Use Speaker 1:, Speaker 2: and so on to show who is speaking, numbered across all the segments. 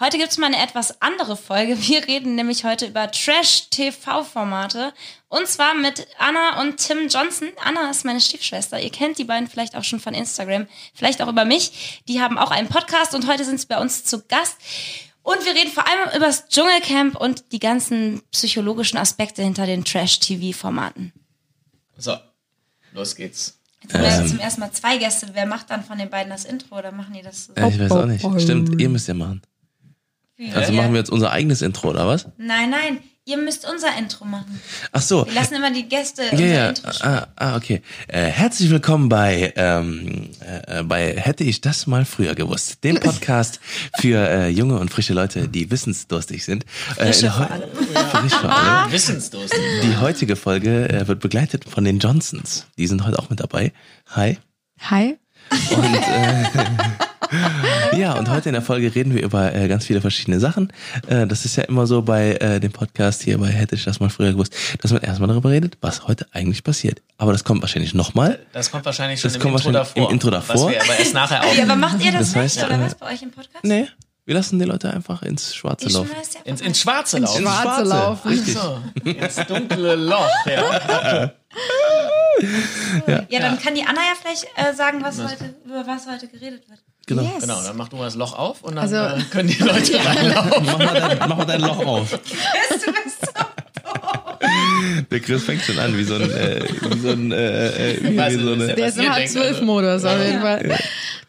Speaker 1: Heute gibt's mal eine etwas andere Folge. Wir reden nämlich heute über Trash-TV-Formate. Und zwar mit Anna und Tim Johnson. Anna ist meine Stiefschwester. Ihr kennt die beiden vielleicht auch schon von Instagram, vielleicht auch über mich. Die haben auch einen Podcast und heute sind sie bei uns zu Gast. Und wir reden vor allem über das Dschungelcamp und die ganzen psychologischen Aspekte hinter den Trash-TV-Formaten.
Speaker 2: So, los geht's.
Speaker 1: Jetzt haben wir zum ersten Mal zwei Gäste. Wer macht dann von den beiden das Intro oder machen die das so?
Speaker 3: Ja, ich weiß auch nicht. Stimmt, ihr müsst ja machen.
Speaker 1: Wie?
Speaker 3: Also machen wir jetzt unser eigenes Intro, oder was?
Speaker 1: Nein, nein, ihr müsst unser Intro machen.
Speaker 3: Ach so.
Speaker 1: Wir lassen immer die Gäste
Speaker 3: Ja,
Speaker 1: unser
Speaker 3: ja.
Speaker 1: Intro sprechen.
Speaker 3: Ah, ah okay. Äh, herzlich willkommen bei, ähm, äh, bei Hätte ich das mal früher gewusst, dem Podcast für äh, junge und frische Leute, die wissensdurstig sind. Äh,
Speaker 1: Frische
Speaker 3: in
Speaker 1: vor allem.
Speaker 3: Frisch vor allem.
Speaker 2: Wissensdurstig.
Speaker 3: Die heutige Folge äh, wird begleitet von den Johnsons. Die sind heute auch mit dabei. Hi.
Speaker 4: Hi.
Speaker 3: Und äh, ja, und heute in der Folge reden wir über äh, ganz viele verschiedene Sachen. Äh, das ist ja immer so bei äh, dem Podcast hier bei Hätte ich das mal früher gewusst, dass man erstmal darüber redet, was heute eigentlich passiert. Aber das kommt wahrscheinlich nochmal.
Speaker 2: Das kommt wahrscheinlich schon
Speaker 3: Das
Speaker 2: im,
Speaker 3: kommt
Speaker 2: Intro
Speaker 3: wahrscheinlich
Speaker 2: davor,
Speaker 3: im Intro davor.
Speaker 2: Was wir aber erst nachher auch
Speaker 1: Ja, aber macht ihr das,
Speaker 3: Das heißt,
Speaker 1: nicht, oder
Speaker 3: äh,
Speaker 1: was, bei euch im Podcast?
Speaker 3: Nee, wir lassen die Leute einfach ins Schwarze
Speaker 1: Ich
Speaker 3: laufen.
Speaker 1: schmeiß ja
Speaker 2: ins, ins Schwarze laufen.
Speaker 3: Ins
Speaker 4: Schwarze laufen.
Speaker 3: Richtig.
Speaker 2: So, ins dunkle Loch. Ja.
Speaker 1: mal. Ja, dann kann die Anna ja vielleicht äh, sagen, was heute, über was heute geredet wird.
Speaker 3: Genau.
Speaker 4: Yes.
Speaker 2: Genau, dann mach du mal das Loch auf und dann
Speaker 4: Also-
Speaker 2: äh, können die Leute reinlaufen.
Speaker 3: Mach mal, dein, mach mal dein Loch auf.
Speaker 1: Chris, du bist so
Speaker 3: Der Chris fängt schon an, wie so ein, äh, wie so ein, äh, äh, wie,
Speaker 2: Weiß
Speaker 3: wie so eine,
Speaker 4: Der ist im halb zwölf
Speaker 2: also.
Speaker 4: Modus auf jeden Fall.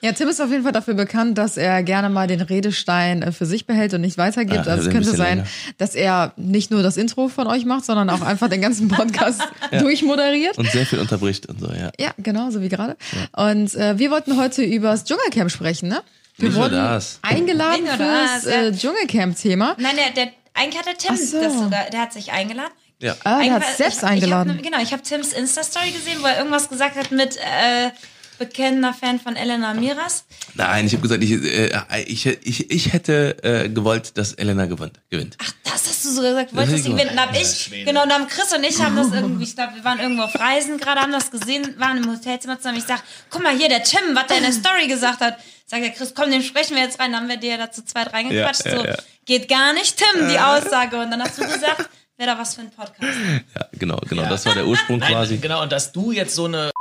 Speaker 4: Ja, Tim ist auf jeden Fall dafür bekannt, dass er gerne mal den Redestein äh, für sich behält und nicht weitergibt.
Speaker 3: Ah,
Speaker 4: also es
Speaker 3: ein
Speaker 4: könnte sein,
Speaker 3: länger.
Speaker 4: dass er nicht nur das Intro von euch macht, sondern auch einfach den ganzen Podcast durchmoderiert.
Speaker 3: und sehr viel unterbricht und so, ja.
Speaker 4: Ja, genau, so wie gerade. Und äh, wir wollten heute über das Dschungelcamp sprechen, ne? Wir
Speaker 3: Nicht
Speaker 4: wurden
Speaker 3: das.
Speaker 4: eingeladen
Speaker 1: Nicht
Speaker 4: fürs
Speaker 1: das, ja.
Speaker 4: äh, Dschungelcamp-Thema.
Speaker 1: Nein, der, der, eigentlich hat der Tim
Speaker 4: so.
Speaker 1: das sogar, der hat sich eingeladen.
Speaker 3: Ja.
Speaker 4: Ah, der hat selbst
Speaker 1: ich,
Speaker 4: eingeladen.
Speaker 1: Ich hab, ne- genau, ich habe Tims Insta-Story gesehen, wo er irgendwas gesagt hat mit äh, bekennender Fan von Elena Miras.
Speaker 3: Nein, ich habe gesagt, ich, äh, ich, ich, ich hätte äh, gewollt, dass Elena gewinnt. gewinnt.
Speaker 1: Ach, das hast du so gesagt, wolltest
Speaker 3: ist
Speaker 1: du gewinnen. Dann hab ich, genau, dann haben Chris und ich haben das irgendwie, ich glaube, wir waren irgendwo auf Reisen gerade, haben das gesehen, waren im Hotelzimmer zusammen. Ich sag, guck mal hier, der Tim, was der in der Story gesagt hat. Sagt der Chris, komm, den sprechen wir jetzt rein. Dann haben wir dir dazu zweit reingequatscht.
Speaker 3: Ja, ja,
Speaker 1: so,
Speaker 3: ja.
Speaker 1: geht gar nicht, Tim, die Aussage. Und dann hast du gesagt, wäre da was für ein Podcast.
Speaker 3: Ja, genau, genau.
Speaker 2: Ja.
Speaker 3: Das war der Ursprung
Speaker 2: Nein,
Speaker 3: quasi.
Speaker 2: genau, und dass du jetzt so eine,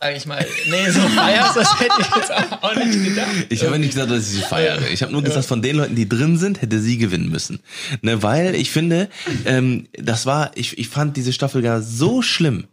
Speaker 2: sag ich mal, nee, so feierst, das hätte ich jetzt auch nicht gedacht.
Speaker 3: Ich habe nicht gesagt, dass ich sie feiere. Ich habe nur gesagt, von den Leuten, die drin sind, hätte sie gewinnen müssen. Ne, weil ich finde, ähm, das war, ich, ich fand diese Staffel gar so schlimm.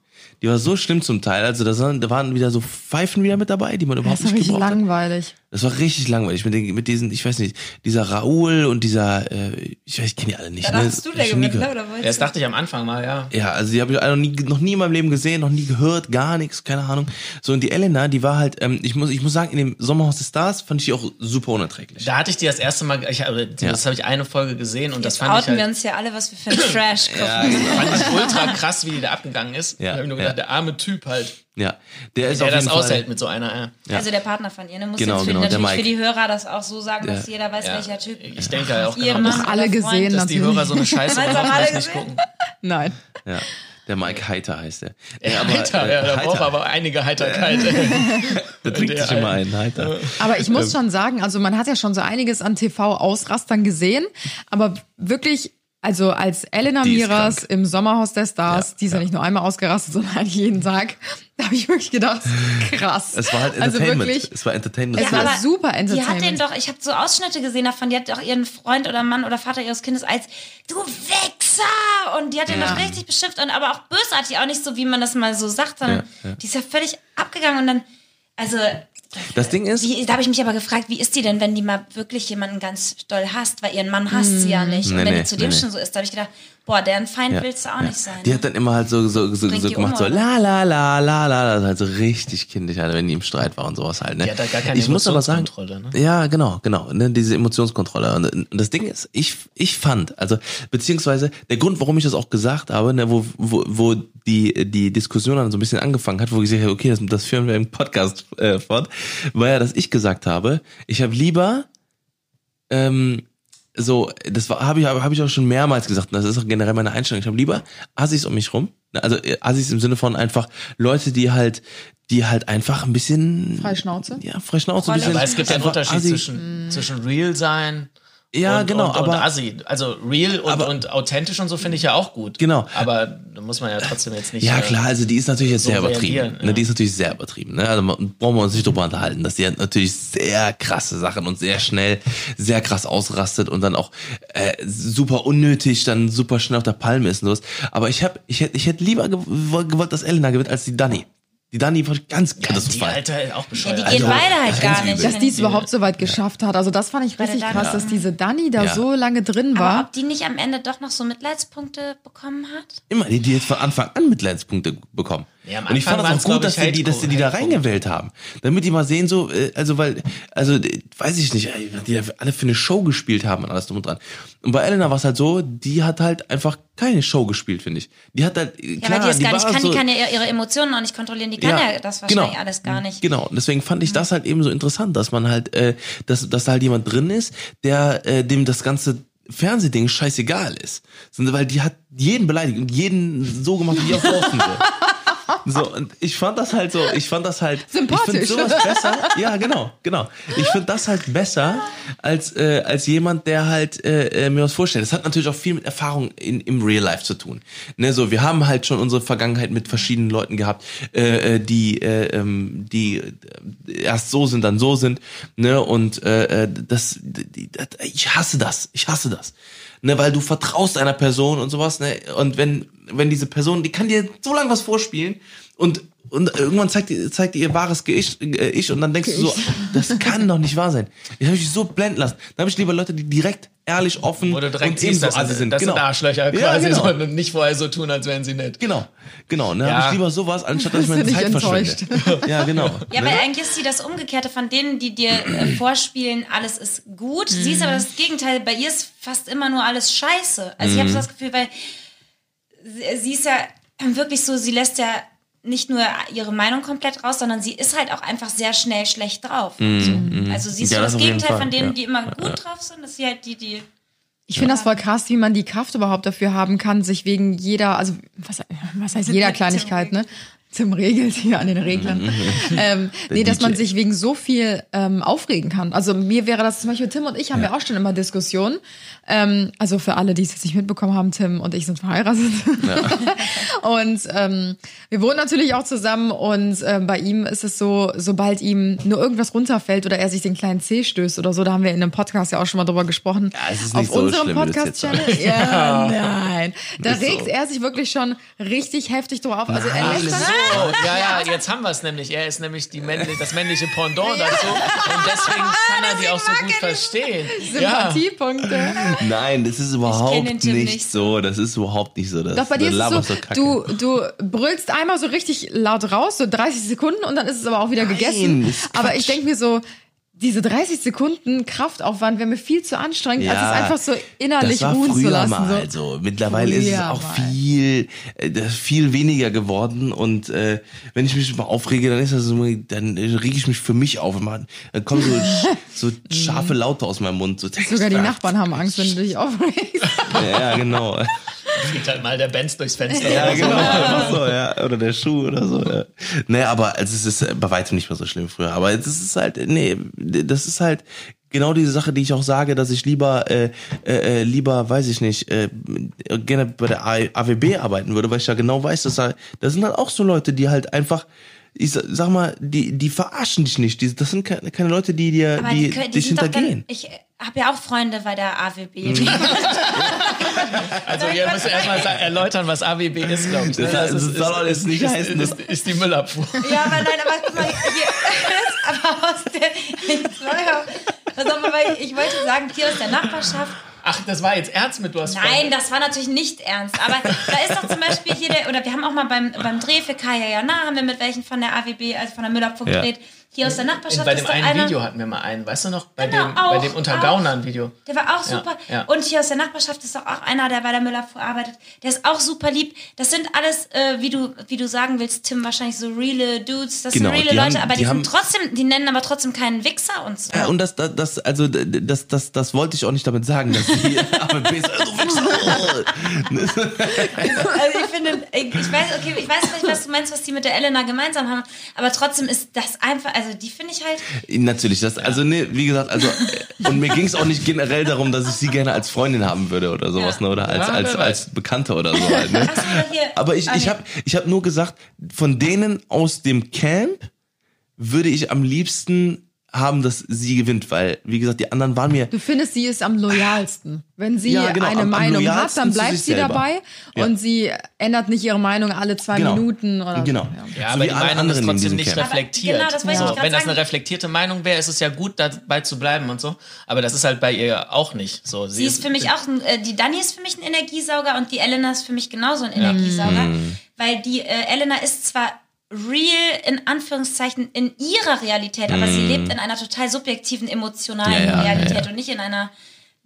Speaker 3: Die war so schlimm zum Teil. Also da waren, wieder so Pfeifen wieder mit dabei, die man überhaupt
Speaker 4: Das ist
Speaker 3: nicht
Speaker 4: richtig
Speaker 3: gebraucht hat.
Speaker 4: langweilig.
Speaker 3: Das war richtig langweilig mit, den, mit diesen, ich weiß nicht, dieser Raoul und dieser, äh, ich weiß, ich kenne die alle nicht.
Speaker 1: Da
Speaker 3: ne?
Speaker 1: du, der
Speaker 3: ich
Speaker 1: gewinnt, ne?
Speaker 3: gehört.
Speaker 1: Oder
Speaker 2: Ja, das dachte ich am Anfang mal, ja.
Speaker 3: Ja, also die habe ich noch nie, noch nie in meinem Leben gesehen, noch nie gehört, gar nichts, keine Ahnung. So und die Elena, die war halt, ähm, ich muss, ich muss sagen, in dem Sommerhaus des Stars fand ich die auch super unerträglich.
Speaker 2: Da hatte ich die das erste Mal, ich, habe- das habe ich eine Folge gesehen und das
Speaker 1: Jetzt
Speaker 2: fand ich
Speaker 1: outen wir
Speaker 2: halt,
Speaker 1: uns ja alle, was wir für ein Trash gucken.
Speaker 3: Ja, genau.
Speaker 2: fand ich ultra krass, wie die da abgegangen ist.
Speaker 3: Ja,
Speaker 2: da habe ich nur
Speaker 3: ja.
Speaker 2: gedacht, der arme Typ halt,
Speaker 3: Ja, der ist
Speaker 2: der
Speaker 3: auf
Speaker 2: das
Speaker 3: jeden Fall.
Speaker 2: aushält mit so einer, ja.
Speaker 3: Ja.
Speaker 1: Also der Partner von ihr, ne? Muss
Speaker 3: Genau,
Speaker 1: jetzt für,
Speaker 3: genau, der
Speaker 1: natürlich für
Speaker 3: Mike.
Speaker 1: die Hörer das auch so sagen, dass
Speaker 3: Ja.
Speaker 1: jeder weiß,
Speaker 2: Ja.
Speaker 1: welcher Typ.
Speaker 2: Ich denke ja auch
Speaker 1: Ihr
Speaker 2: genau,
Speaker 1: Mann
Speaker 2: dass,
Speaker 4: alle gesehen,
Speaker 2: dass die
Speaker 4: natürlich.
Speaker 2: Hörer so eine Scheiße
Speaker 1: haben alle
Speaker 2: nicht
Speaker 1: gesehen?
Speaker 2: gucken.
Speaker 4: Nein.
Speaker 3: Ja, der Mike Heiter heißt der.
Speaker 2: Ja,
Speaker 3: Ja, aber,
Speaker 2: heiter,
Speaker 3: äh,
Speaker 2: ja, da
Speaker 3: Heiter.
Speaker 2: braucht er aber einige Heiterkeit.
Speaker 3: Der trinkt
Speaker 2: der
Speaker 3: sich immer einen Heiter.
Speaker 4: Aber ich muss schon sagen, also man hat ja schon so einiges an TV-Ausrastern gesehen, aber wirklich, also als Elena Miras
Speaker 3: krank.
Speaker 4: im Sommerhaus der Stars,
Speaker 3: Ja,
Speaker 4: die ist ja nicht nur einmal ausgerastet, sondern eigentlich jeden Tag, da habe ich wirklich gedacht, krass.
Speaker 3: Es war halt
Speaker 4: Also
Speaker 3: Entertainment.
Speaker 4: wirklich,
Speaker 3: es war Entertainment.
Speaker 4: Es war
Speaker 1: aber
Speaker 4: super
Speaker 1: Die hat den
Speaker 4: Entertainment.
Speaker 1: doch, ich habe so Ausschnitte gesehen davon, die hat doch ihren Freund oder Mann oder Vater ihres Kindes als du Wichser und die hat den
Speaker 4: Ja.
Speaker 1: doch richtig beschimpft und aber auch bösartig, auch nicht so, wie man das mal so sagt, sondern
Speaker 3: Ja, ja.
Speaker 1: die ist ja völlig abgegangen und dann, also
Speaker 3: das Ding ist,
Speaker 1: wie, da habe ich mich aber gefragt, wie ist die denn, wenn die mal wirklich jemanden ganz doll hasst, weil ihren Mann hasst sie ja nicht. Und
Speaker 3: Nee,
Speaker 1: wenn
Speaker 3: nee,
Speaker 1: die zu dem
Speaker 3: nee.
Speaker 1: schon so ist, da habe ich gedacht, boah, deren Feind
Speaker 3: Ja,
Speaker 1: willst du auch
Speaker 3: ja.
Speaker 1: nicht sein.
Speaker 3: Die
Speaker 1: ne?
Speaker 3: hat dann immer halt so, so, so, so gemacht,
Speaker 1: um,
Speaker 3: so la la la la la, das ist halt so richtig kindisch, halt, wenn die im Streit war und sowas halt. Ne?
Speaker 2: Die hat halt gar keine
Speaker 3: ich muss aber sagen,
Speaker 2: Emotionskontrolle, ne?
Speaker 3: ja genau, genau, ne, diese Emotionskontrolle. Und, und das Ding ist, ich ich fand, also beziehungsweise der Grund, warum ich das auch gesagt habe, ne, wo wo wo die die Diskussion dann so ein bisschen angefangen hat, wo ich gesagt habe, okay, das, das führen wir im Podcast äh, fort, war ja, dass ich gesagt habe, ich habe lieber ähm, so, das war habe ich habe ich auch schon mehrmals gesagt, und das ist auch generell meine Einstellung. Ich habe lieber Assis um mich rum, ne, also äh, Assis im Sinne von einfach Leute, die halt die halt einfach ein bisschen
Speaker 4: Freischnauze?
Speaker 3: Ja, Freischnauze ein
Speaker 1: Rolle.
Speaker 3: bisschen.
Speaker 2: Aber es gibt ja einen Unterschied
Speaker 3: Assi.
Speaker 2: zwischen, zwischen real sein
Speaker 3: Ja,
Speaker 2: und,
Speaker 3: genau,
Speaker 2: und,
Speaker 3: aber-
Speaker 2: und Assi. Also real und,
Speaker 3: Aber-
Speaker 2: und authentisch und so finde ich ja auch gut.
Speaker 3: Genau.
Speaker 2: Aber da muss man ja trotzdem jetzt nicht.
Speaker 3: Ja,
Speaker 2: äh,
Speaker 3: klar, also die ist natürlich jetzt
Speaker 2: so
Speaker 3: sehr übertrieben. Ne,
Speaker 2: ja.
Speaker 3: die ist natürlich sehr übertrieben. Ne? Also brauchen wir uns nicht drüber unterhalten, dass die halt natürlich sehr krasse Sachen und sehr schnell, sehr krass ausrastet und dann auch äh, super unnötig, dann super schnell auf der Palme ist und sowas. Aber ich hab, ich hätte, ich hätte lieber gewollt, gewollt, dass Elena gewinnt als die Dani. Die Dani war ganz
Speaker 2: Ja, die
Speaker 3: katastrophal.
Speaker 2: Alter auch
Speaker 1: Ja,
Speaker 2: bescheuert.
Speaker 1: die gehen
Speaker 3: Also,
Speaker 1: beide halt gar nicht.
Speaker 4: Dass die es überhaupt so weit geschafft hat. Also das fand ich richtig
Speaker 1: Dani.
Speaker 4: krass, dass diese Dani da
Speaker 3: Ja.
Speaker 4: so lange drin
Speaker 1: Aber
Speaker 4: war.
Speaker 1: ob die nicht am Ende doch noch so Mitleidspunkte bekommen hat?
Speaker 3: Immer, die, die jetzt von Anfang an Mitleidspunkte bekommen.
Speaker 2: Ja,
Speaker 3: und ich fand das auch gut, dass
Speaker 2: ich,
Speaker 3: die, dass die die da reingewählt haben. Damit die mal sehen, so, äh, also weil, also weiß ich nicht, ey, die da alle für eine Show gespielt haben und alles drum und dran. Und bei Elena war es halt so, die hat halt einfach keine Show gespielt, finde ich. Die hat halt, äh,
Speaker 1: Ja,
Speaker 3: klar,
Speaker 1: weil die es gar nicht kann,
Speaker 3: so,
Speaker 1: die kann ja ihre Emotionen auch nicht kontrollieren, die kann ja, das wahrscheinlich alles gar nicht.
Speaker 3: Genau, und deswegen fand ich das halt eben so interessant, dass man halt, äh, dass, dass da halt jemand drin ist, der äh, dem das ganze Fernsehding scheißegal ist. Sondern weil die hat jeden beleidigt und jeden so gemacht, wie er vorfinden will. So, und ich fand das halt so, ich fand das halt.
Speaker 4: Sympathisch.
Speaker 3: Ich finde sowas besser. Ja, genau, genau. Ich finde das halt besser als, äh, als jemand, der halt äh, äh, mir was vorstellt. Das hat natürlich auch viel mit Erfahrung in, im Real Life zu tun. Ne, so, wir haben halt schon unsere Vergangenheit mit verschiedenen Leuten gehabt, äh, äh, die, äh, ähm, die äh, erst so sind, dann so sind. Ne, und äh, äh, das, die, das, ich hasse das. Ich hasse das. Ne, weil du vertraust einer Person und sowas, ne? Und wenn, wenn diese Person, die kann dir so lange was vorspielen und und irgendwann zeigt die, zeigt die ihr wahres Ich, äh, ich und dann denkst du so, das kann doch nicht wahr sein. Ich habe mich so blenden lassen. Dann habe ich lieber Leute, die direkt, ehrlich, offen
Speaker 2: du direkt
Speaker 3: und ebenso
Speaker 2: dass
Speaker 3: assi sind.
Speaker 2: das
Speaker 3: genau.
Speaker 2: sind Arschlöcher
Speaker 3: Ja,
Speaker 2: quasi
Speaker 3: genau.
Speaker 2: so und nicht vorher so tun, als wären sie nett.
Speaker 3: Genau, genau. Ne,
Speaker 2: Ja.
Speaker 3: habe ich lieber sowas, anstatt dass ich meine Zeit
Speaker 4: nicht
Speaker 3: verschwende. Ja, genau.
Speaker 1: Ja,
Speaker 3: ne?
Speaker 1: weil eigentlich ist sie das Umgekehrte von denen, die dir äh, vorspielen, alles ist gut. Sie ist aber das Gegenteil. Bei ihr ist fast immer nur alles scheiße. Also ich habe so das Gefühl, weil sie, sie ist ja wirklich so, sie lässt ja nicht nur ihre Meinung komplett raus, sondern sie ist halt auch einfach sehr schnell schlecht drauf. so. Also sie ist
Speaker 3: Ja,
Speaker 1: so
Speaker 3: das
Speaker 1: das Gegenteil
Speaker 3: Fall,
Speaker 1: von denen,
Speaker 3: ja.
Speaker 1: die immer gut drauf sind. Das ist sie halt die, die
Speaker 4: Ich finde das voll krass, wie man die Kraft überhaupt dafür haben kann, sich wegen jeder, also was, was heißt jeder Kleinigkeit, ne? Tim regelt hier an den Reglern. ähm, nee, dass man sich wegen so viel ähm, aufregen kann. Also mir wäre das zum Beispiel, Tim und ich haben ja, auch schon immer Diskussionen. Ähm, also für alle, die es jetzt nicht mitbekommen haben, Tim und ich sind verheiratet. und ähm, wir wohnen natürlich auch zusammen und ähm, bei ihm ist es so, sobald ihm nur irgendwas runterfällt oder er sich den kleinen Zeh stößt oder so, da haben wir in einem Podcast ja auch schon mal drüber gesprochen.
Speaker 3: Ja, es ist
Speaker 4: Auf
Speaker 3: nicht so
Speaker 4: unserem Podcast-Channel. Ja, nein. Da
Speaker 3: Ist so.
Speaker 4: regt er sich wirklich schon richtig heftig drauf. Also er lässt dann,
Speaker 2: ja, ja, jetzt haben wir es nämlich. Er ist nämlich die männliche, das männliche Pendant dazu. Und deswegen kann er die auch so gut verstehen. Ja.
Speaker 4: Sympathiepunkte.
Speaker 3: Nein, das ist überhaupt nicht,
Speaker 1: nicht
Speaker 3: so. Das ist überhaupt nicht so. Das,
Speaker 4: Doch bei dir ist es so,
Speaker 3: Kacke.
Speaker 4: du, du brüllst einmal so richtig laut raus, so 30 Sekunden und dann ist es aber auch wieder gegessen.
Speaker 3: ist
Speaker 4: Aber ich denke mir so, diese 30 Sekunden Kraftaufwand wäre mir viel zu anstrengend, als es einfach so innerlich
Speaker 3: das war
Speaker 4: ruhen
Speaker 3: früher
Speaker 4: zu lassen.
Speaker 3: Mal
Speaker 4: so.
Speaker 3: so. Mittlerweile ist es
Speaker 4: Früher
Speaker 3: auch
Speaker 4: mal.
Speaker 3: viel, äh, viel weniger geworden und äh, wenn ich mich mal aufrege, dann ist das so, dann rege ich mich für mich auf. Dann kommen so, so scharfe Laute aus meinem Mund. So,
Speaker 4: Sogar die Nachbarn haben Angst, wenn du dich aufregst.
Speaker 3: Ja, ja, genau.
Speaker 2: Fliegt halt mal der Benz durchs Fenster.
Speaker 3: Ja, genau. Einfach so, ja. Oder der Schuh oder so. Ja. Nee, aber also, es ist bei weitem nicht mehr so schlimm früher. Aber es ist halt, nee, das ist halt genau diese Sache, die ich auch sage, dass ich lieber, äh, äh, äh, lieber, weiß ich nicht, äh, gerne bei der AWB arbeiten würde, weil ich ja genau weiß, dass da, da sind halt auch so Leute, die halt einfach ich sa- sag mal, die, die verarschen dich nicht. Die, das sind keine, keine Leute, die dir,
Speaker 1: Aber
Speaker 3: die,
Speaker 1: die, können- die
Speaker 3: dich hintergehen.
Speaker 1: dann, ich habe ja auch Freunde bei der AWB.
Speaker 3: Mhm.
Speaker 2: Also ihr müsst erstmal erläutern, was AWB ist, glaube ich. ne?
Speaker 3: Das- das soll doch jetzt nicht
Speaker 2: ist,
Speaker 3: heißen,
Speaker 2: ist, ist die Müllabfuhr.
Speaker 1: Ja, aber nein, aber guck mal, hier, aber aus der, pass auf, aber ich wollte sagen, hier aus der Nachbarschaft,
Speaker 2: Ach, das war jetzt ernst mit du hast
Speaker 1: nein, das war natürlich nicht ernst, aber da ist doch zum Beispiel hier der, oder wir haben auch mal beim, beim Dreh für Kaya Jana, haben wir mit welchen von der AWB, also von der Müllabfuhr
Speaker 3: Ja.
Speaker 1: Hier aus der Nachbarschaft
Speaker 2: Bei dem einen
Speaker 1: einer,
Speaker 2: Video hatten wir mal einen, weißt du noch? Bei
Speaker 1: Genau,
Speaker 2: dem,
Speaker 1: auch,
Speaker 2: bei dem Untergaunern-Video.
Speaker 1: Der war auch
Speaker 2: Ja,
Speaker 1: super.
Speaker 2: ja.
Speaker 1: Und hier aus der Nachbarschaft ist doch auch einer, der bei der Müllabfuhr arbeitet. Der ist auch super lieb. Das sind alles, äh, wie du, wie du sagen willst, Tim, wahrscheinlich so reale Dudes. Das
Speaker 3: Genau,
Speaker 1: sind reale Leute,
Speaker 3: haben-
Speaker 1: aber die,
Speaker 3: die
Speaker 1: sind
Speaker 3: haben-
Speaker 1: trotzdem, die nennen aber trotzdem keinen Wichser und so.
Speaker 3: Ja, und das, das, das, also das, das, das wollte ich auch nicht damit sagen, dass die ist, äh, du Wichser.
Speaker 1: Also ich finde, ich ich weiß, okay, ich weiß nicht, was du meinst, was die mit der Elena gemeinsam haben, aber trotzdem ist das einfach, also die finde ich halt.
Speaker 3: Natürlich, das, also ne, wie gesagt, also äh, und mir ging es auch nicht generell darum, dass ich sie gerne als Freundin haben würde oder sowas,
Speaker 1: Ja.
Speaker 3: ne, oder als als als Bekannte oder so halt, ne? Aber ich, ich habe ich hab nur gesagt, von denen aus dem Camp würde ich am liebsten haben, dass sie gewinnt, weil, wie gesagt, die anderen waren mir.
Speaker 4: Du findest, sie ist am loyalsten. Wenn sie
Speaker 3: Ja, genau,
Speaker 4: eine
Speaker 3: am- am
Speaker 4: Meinung hat,
Speaker 3: loyalsten
Speaker 4: dann bleibt sie
Speaker 3: selber.
Speaker 4: dabei
Speaker 3: Ja.
Speaker 4: und sie ändert nicht ihre Meinung alle zwei
Speaker 3: Genau.
Speaker 4: Minuten oder
Speaker 3: Genau.
Speaker 4: so.
Speaker 2: Ja,
Speaker 3: So
Speaker 2: aber
Speaker 3: wie
Speaker 2: die
Speaker 3: alle
Speaker 2: Meinung ist trotzdem nicht
Speaker 3: Camp.
Speaker 2: reflektiert.
Speaker 1: Aber genau, das
Speaker 2: so, wenn das eine reflektierte Meinung wäre, ist es ja gut, dabei zu bleiben und so. Aber das ist halt bei ihr auch nicht so.
Speaker 1: Sie ist für mich auch, ein, äh, die Dani ist für mich ein Energiesauger und die Elena ist für mich genauso ein Energiesauger.
Speaker 3: Mhm.
Speaker 1: Weil die äh, Elena ist zwar real in Anführungszeichen in ihrer Realität, aber sie lebt in einer total subjektiven, emotionalen
Speaker 3: Mhm. Ja, ja,
Speaker 1: Realität
Speaker 3: ja,
Speaker 1: und nicht in einer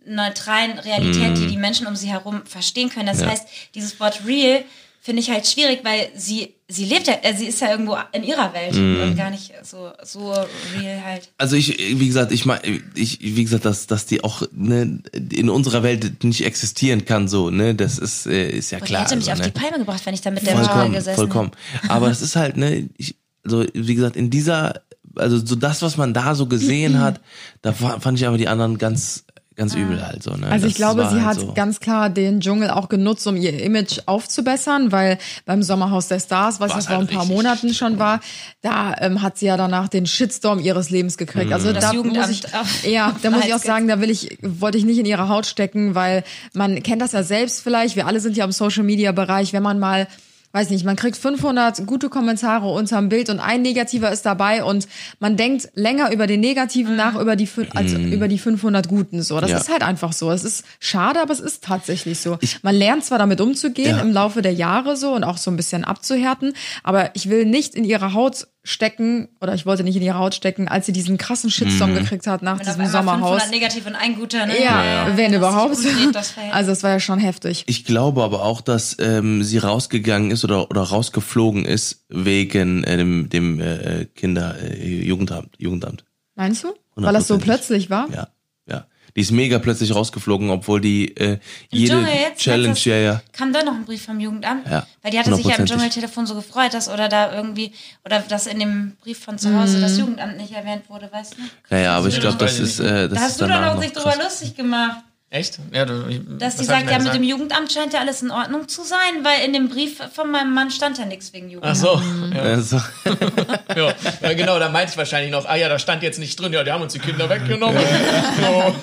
Speaker 1: neutralen Realität, die die Menschen um sie herum verstehen können. Das
Speaker 3: Mhm.
Speaker 1: Heißt, dieses Wort real finde ich halt schwierig, weil sie sie lebt ja, äh, sie ist ja irgendwo in ihrer Welt
Speaker 3: Mhm.
Speaker 1: und gar nicht so so real halt.
Speaker 3: Also ich, wie gesagt, ich meine, ich, wie gesagt, dass, dass die auch ne, in unserer Welt nicht existieren kann, so, ne, das ist, äh, ist ja
Speaker 1: Und
Speaker 3: klar.
Speaker 1: die hätte mich
Speaker 3: also,
Speaker 1: auf
Speaker 3: ne?
Speaker 1: die Palme gebracht, wenn ich da mit der
Speaker 3: Vollkommen,
Speaker 1: gesessen
Speaker 3: vollkommen. Aber das ist halt, ne, ich, also wie gesagt, in dieser, also so das, was man da so gesehen hat, da fa- fand ich aber die anderen ganz, ganz übel halt so. Ne?
Speaker 4: Also ich
Speaker 3: Das
Speaker 4: glaube,
Speaker 3: war
Speaker 4: sie
Speaker 3: halt
Speaker 4: hat
Speaker 3: so.
Speaker 4: ganz klar den Dschungel auch genutzt, um ihr Image aufzubessern, weil beim Sommerhaus der Stars, was ja
Speaker 3: War's
Speaker 4: vor ein
Speaker 3: halt
Speaker 4: paar
Speaker 3: richtig
Speaker 4: Monaten schon war, da ähm, hat sie ja danach den Shitstorm ihres Lebens gekriegt.
Speaker 3: Mhm.
Speaker 4: Also
Speaker 1: Das
Speaker 4: da
Speaker 1: Jugendamt
Speaker 4: muss ich,
Speaker 1: auf-
Speaker 4: ja, da muss ich auch sagen, da will ich, wollte ich nicht in ihre Haut stecken, weil man kennt das ja selbst vielleicht. Wir alle sind ja im Social Media Bereich, wenn man mal weiß nicht, man kriegt 500 gute Kommentare unterm Bild und ein negativer ist dabei und man denkt länger über den negativen nach über die als über die 500 guten so. Das
Speaker 3: Mhm. Ja.
Speaker 4: ist halt einfach so. Es ist schade, aber es ist tatsächlich so. man lernt zwar damit umzugehen
Speaker 3: Ja.
Speaker 4: im Laufe der Jahre so und auch so ein bisschen abzuhärten, aber ich will nicht in ihre Haut stecken oder ich wollte nicht in ihre Haut stecken, als sie diesen krassen Shitstorm gekriegt hat nach
Speaker 1: Wenn
Speaker 4: diesem Sommerhaus.
Speaker 1: 500 negativ und ein guter, ne?
Speaker 4: Ja, wenn
Speaker 1: das
Speaker 4: überhaupt.
Speaker 1: umdreht, das.
Speaker 4: Also es war ja schon heftig.
Speaker 3: Ich glaube aber auch, dass ähm, sie rausgegangen ist oder, oder rausgeflogen ist wegen äh, dem, dem äh, Kinder äh, Jugendamt, Jugendamt.
Speaker 4: Meinst du? Weil das so plötzlich war?
Speaker 3: Ja, ja. Die ist mega plötzlich rausgeflogen, obwohl die äh, jede
Speaker 1: jetzt,
Speaker 3: Challenge, ja, ja.
Speaker 1: Kam da noch ein Brief vom Jugendamt?
Speaker 3: Ja,
Speaker 1: Weil die hatte sich ja im. Dschungeltelefon so gefreut, dass oder da irgendwie, oder dass in dem Brief von zu Hause das Jugendamt nicht erwähnt wurde, weißt du?
Speaker 3: Ja, ja, aber ich glaube, das ist, äh, das
Speaker 1: Da hast
Speaker 3: ist
Speaker 1: du auch
Speaker 3: noch
Speaker 1: sich drüber lustig gemacht.
Speaker 2: Echt? Ja, du, ich-
Speaker 1: Dass die
Speaker 2: hab
Speaker 1: sagt, ja, mit
Speaker 2: gesagt?
Speaker 1: dem Jugendamt scheint ja alles in Ordnung zu sein, weil in dem Brief von meinem Mann stand ja nichts wegen
Speaker 2: Ach
Speaker 1: Jugendamt.
Speaker 2: so. Ja.
Speaker 3: Also,
Speaker 2: Ja. ja, genau, da meinte ich wahrscheinlich noch, ah ja, da stand jetzt nicht drin, ja, die haben uns die Kinder weggenommen. Ja.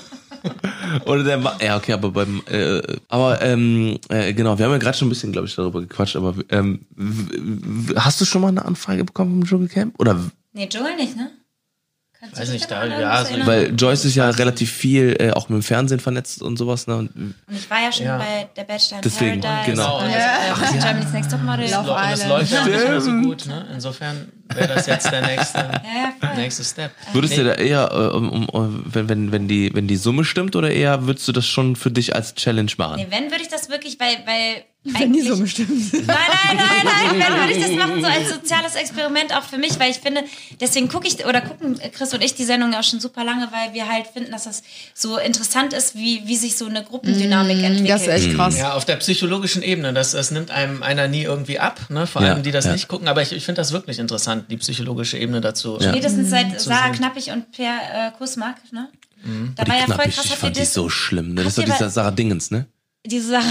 Speaker 3: Oder der Ma ja okay, aber beim äh, aber ähm, äh, genau, wir haben ja gerade schon ein bisschen, glaube ich, darüber gequatscht, aber ähm, hast du schon mal eine Anfrage bekommen vom Dschungelcamp oder
Speaker 1: Nee, Dschungel nicht, ne? Kannst
Speaker 2: Weiß nicht, da- ja,
Speaker 1: irgendwas
Speaker 2: so-
Speaker 1: erinnern?
Speaker 3: weil Joyce ist ja relativ viel äh, auch mit dem Fernsehen vernetzt und sowas, ne? Und,
Speaker 1: Und ich war ja schon
Speaker 2: Ja.
Speaker 1: bei der Bachelor in
Speaker 3: Deswegen,
Speaker 1: Paradise
Speaker 3: genau.
Speaker 1: und
Speaker 2: Ja.
Speaker 1: äh, Germany's Next Topmodel.
Speaker 4: Love
Speaker 2: Und es
Speaker 4: Island.
Speaker 2: läuft ja nicht mehr so gut, ne? Insofern wäre das jetzt der nächste,
Speaker 1: Ja,
Speaker 2: nächste Step.
Speaker 3: Würdest du da eher, äh, um, um, wenn, wenn, wenn, die, wenn die Summe stimmt oder eher würdest du das schon für dich als Challenge machen?
Speaker 1: Nee, wenn würde ich das wirklich, weil, weil
Speaker 4: Wenn die
Speaker 1: eigentlich-
Speaker 4: so bestimmt sind.
Speaker 1: Nein, nein, nein, nein, wenn würde ich das machen, so als soziales Experiment auch für mich, weil ich finde, deswegen gucke ich oder gucken Chris und ich die Sendung ja auch schon super lange, weil wir halt finden, dass das so interessant ist, wie, wie sich so eine Gruppendynamik entwickelt.
Speaker 4: Das ist echt krass.
Speaker 2: Ja, auf der psychologischen Ebene, das, das nimmt einem einer nie irgendwie ab, ne? vor
Speaker 3: Ja,
Speaker 2: allem die das
Speaker 3: ja.
Speaker 2: nicht gucken, aber ich, ich finde das wirklich interessant, die psychologische Ebene dazu.
Speaker 1: Spätestens seit Sarah
Speaker 2: sehen.
Speaker 1: Knappig und Per äh, Kusmak, ne?
Speaker 2: Mhm.
Speaker 1: Da war ja voll krass,
Speaker 3: ich fand die so schlimm. Ne? Das ist doch dieser Sarah Dingens, ne?
Speaker 1: Diese Sarah.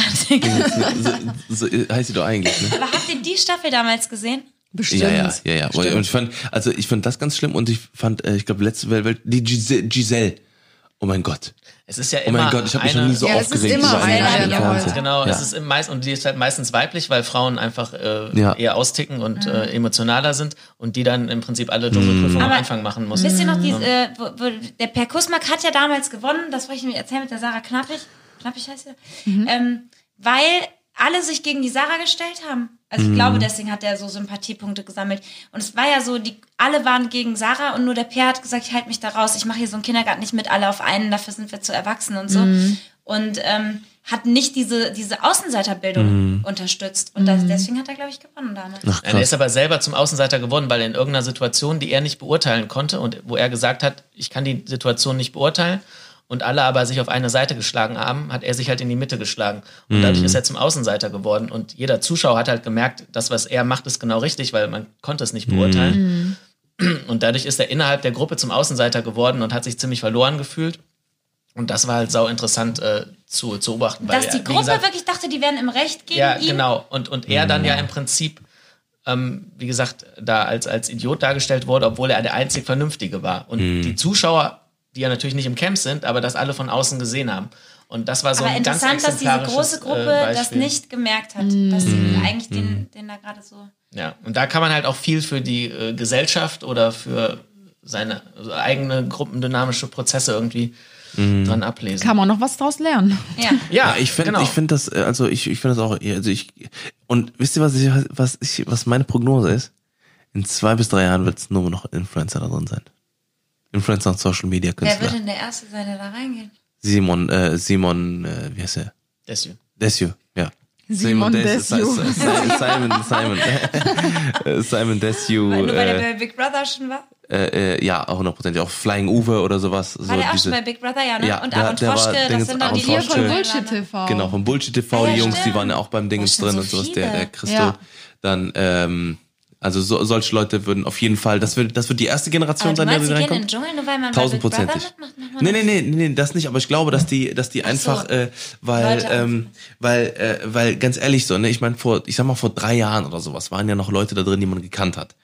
Speaker 3: So, so heißt sie doch eigentlich, ne?
Speaker 1: Aber habt ihr die Staffel damals gesehen?
Speaker 4: Bestimmt.
Speaker 3: Ja, ja, ja, ja. Und ich fand, also ich fand das ganz schlimm und ich fand, äh, ich glaube, letzte Welt, die Giselle, Giselle. Oh mein Gott.
Speaker 2: Es ist ja
Speaker 3: Oh
Speaker 2: immer
Speaker 3: mein Gott, ich habe mich noch nie so
Speaker 4: Ja, es ist
Speaker 3: aufgeregt
Speaker 4: immer eine,
Speaker 3: im
Speaker 4: ja.
Speaker 2: Genau,
Speaker 3: ja.
Speaker 2: es ist im meist und die ist halt meistens weiblich, weil Frauen einfach äh,
Speaker 3: Ja.
Speaker 2: eher austicken und
Speaker 1: Mhm.
Speaker 2: äh, emotionaler sind und die dann im Prinzip alle Dschungelprüfungen am
Speaker 1: Aber
Speaker 2: Anfang machen muss.
Speaker 1: Wisst ihr noch, die, äh, wo, wo, der Per Kusmak hat ja damals gewonnen, das wollte ich mir erzählen mit der Sarah Knappig. Knappig heißt sie. Ähm, weil alle sich gegen die Sarah gestellt haben. Also ich glaube, deswegen hat er so Sympathiepunkte gesammelt. Und es war ja so, die alle waren gegen Sarah und nur der Per hat gesagt, ich halte mich da raus, ich mache hier so einen Kindergarten nicht mit alle auf einen, dafür sind wir zu erwachsen und so. Und ähm, hat nicht diese, diese Außenseiterbildung unterstützt. Und das, deswegen hat er, glaube ich, gewonnen damals.
Speaker 3: Ach,
Speaker 2: Er ist aber selber zum Außenseiter geworden, weil in irgendeiner Situation, die er nicht beurteilen konnte und wo er gesagt hat, ich kann die Situation nicht beurteilen und alle aber sich auf eine Seite geschlagen haben, hat er sich halt in die Mitte geschlagen. Und dadurch ist er zum Außenseiter geworden. Und jeder Zuschauer hat halt gemerkt, das, was er macht, ist genau richtig, weil man konnte es nicht beurteilen. Und dadurch ist er innerhalb der Gruppe zum Außenseiter geworden und hat sich ziemlich verloren gefühlt. Und das war halt sau interessant äh, zu, zu beobachten.
Speaker 1: Dass
Speaker 2: er,
Speaker 1: die
Speaker 2: wie
Speaker 1: Gruppe
Speaker 2: gesagt,
Speaker 1: wirklich dachte, die wären im Recht gegen
Speaker 2: ja,
Speaker 1: ihn.
Speaker 2: genau. Und, und er dann ja im Prinzip, ähm, wie gesagt, da als, als Idiot dargestellt wurde, obwohl er der einzig Vernünftige war. Und die Zuschauer, die ja natürlich nicht im Camp sind, aber das alle von außen gesehen haben. Und das war so
Speaker 1: Aber
Speaker 2: ein ganz
Speaker 1: interessant, dass diese große Gruppe
Speaker 2: äh,
Speaker 1: das nicht gemerkt hat, dass sie eigentlich den, den da gerade so.
Speaker 2: Ja, und da kann man halt auch viel für die äh, Gesellschaft oder für seine also eigene gruppendynamische Prozesse irgendwie dran ablesen.
Speaker 4: Kann man noch was draus lernen.
Speaker 1: Ja.
Speaker 2: ja,
Speaker 3: Ja, ich finde,
Speaker 2: genau.
Speaker 3: ich finde das, äh, also ich, ich finde das auch, also ich, und wisst ihr, was ich, was ich, was meine Prognose ist? In zwei bis drei Jahren wird es nur noch Influencer da drin sein. Influencer und Social Media
Speaker 1: Wer
Speaker 3: Künstler.
Speaker 1: wird denn der Erste sein, der da reingeht?
Speaker 3: Simon, äh, Simon, äh, wie heißt er?
Speaker 2: Deswegen.
Speaker 3: Desio, ja.
Speaker 4: Simon
Speaker 3: Des-
Speaker 4: Desio.
Speaker 3: Si- Si- Simon, Simon, Äh, Simon Desio,
Speaker 1: Weil nur weil der
Speaker 3: äh,
Speaker 1: bei Big Brother schon war?
Speaker 3: äh, äh, ja, auch hundertprozentig, auch Flying Uwe oder sowas. So
Speaker 1: War der auch schon bei Big Brother, ja, ne?
Speaker 3: Ja,
Speaker 1: und
Speaker 3: der-
Speaker 1: Aaron
Speaker 3: der war
Speaker 1: Troschke, das
Speaker 3: Dingens
Speaker 1: sind dann die
Speaker 4: Hier
Speaker 3: Troschke.
Speaker 4: von
Speaker 1: Bullshit.
Speaker 4: TV.
Speaker 3: Genau, von Bullshit TV,
Speaker 1: ja,
Speaker 3: die Jungs,
Speaker 1: stimmt.
Speaker 3: die waren ja auch beim Dingens drin
Speaker 1: so
Speaker 3: und sowas, der, der Christo.
Speaker 4: Ja.
Speaker 3: Dann, ähm, also so, solche Leute würden auf jeden Fall, das wird, das wird die erste Generation sein, die reinkommt.
Speaker 1: Dschungel, nur weil man
Speaker 3: Tausendprozentig. Nee,
Speaker 1: das?
Speaker 3: nee, nee, nee, das nicht, aber ich glaube, dass die, dass die
Speaker 1: so.
Speaker 3: einfach, äh, weil,
Speaker 1: Leute
Speaker 3: ähm, weil, äh, weil, ganz ehrlich so, ne, ich meine, vor, ich sag mal, vor drei Jahren oder sowas waren ja noch Leute da drin, die man gekannt hat.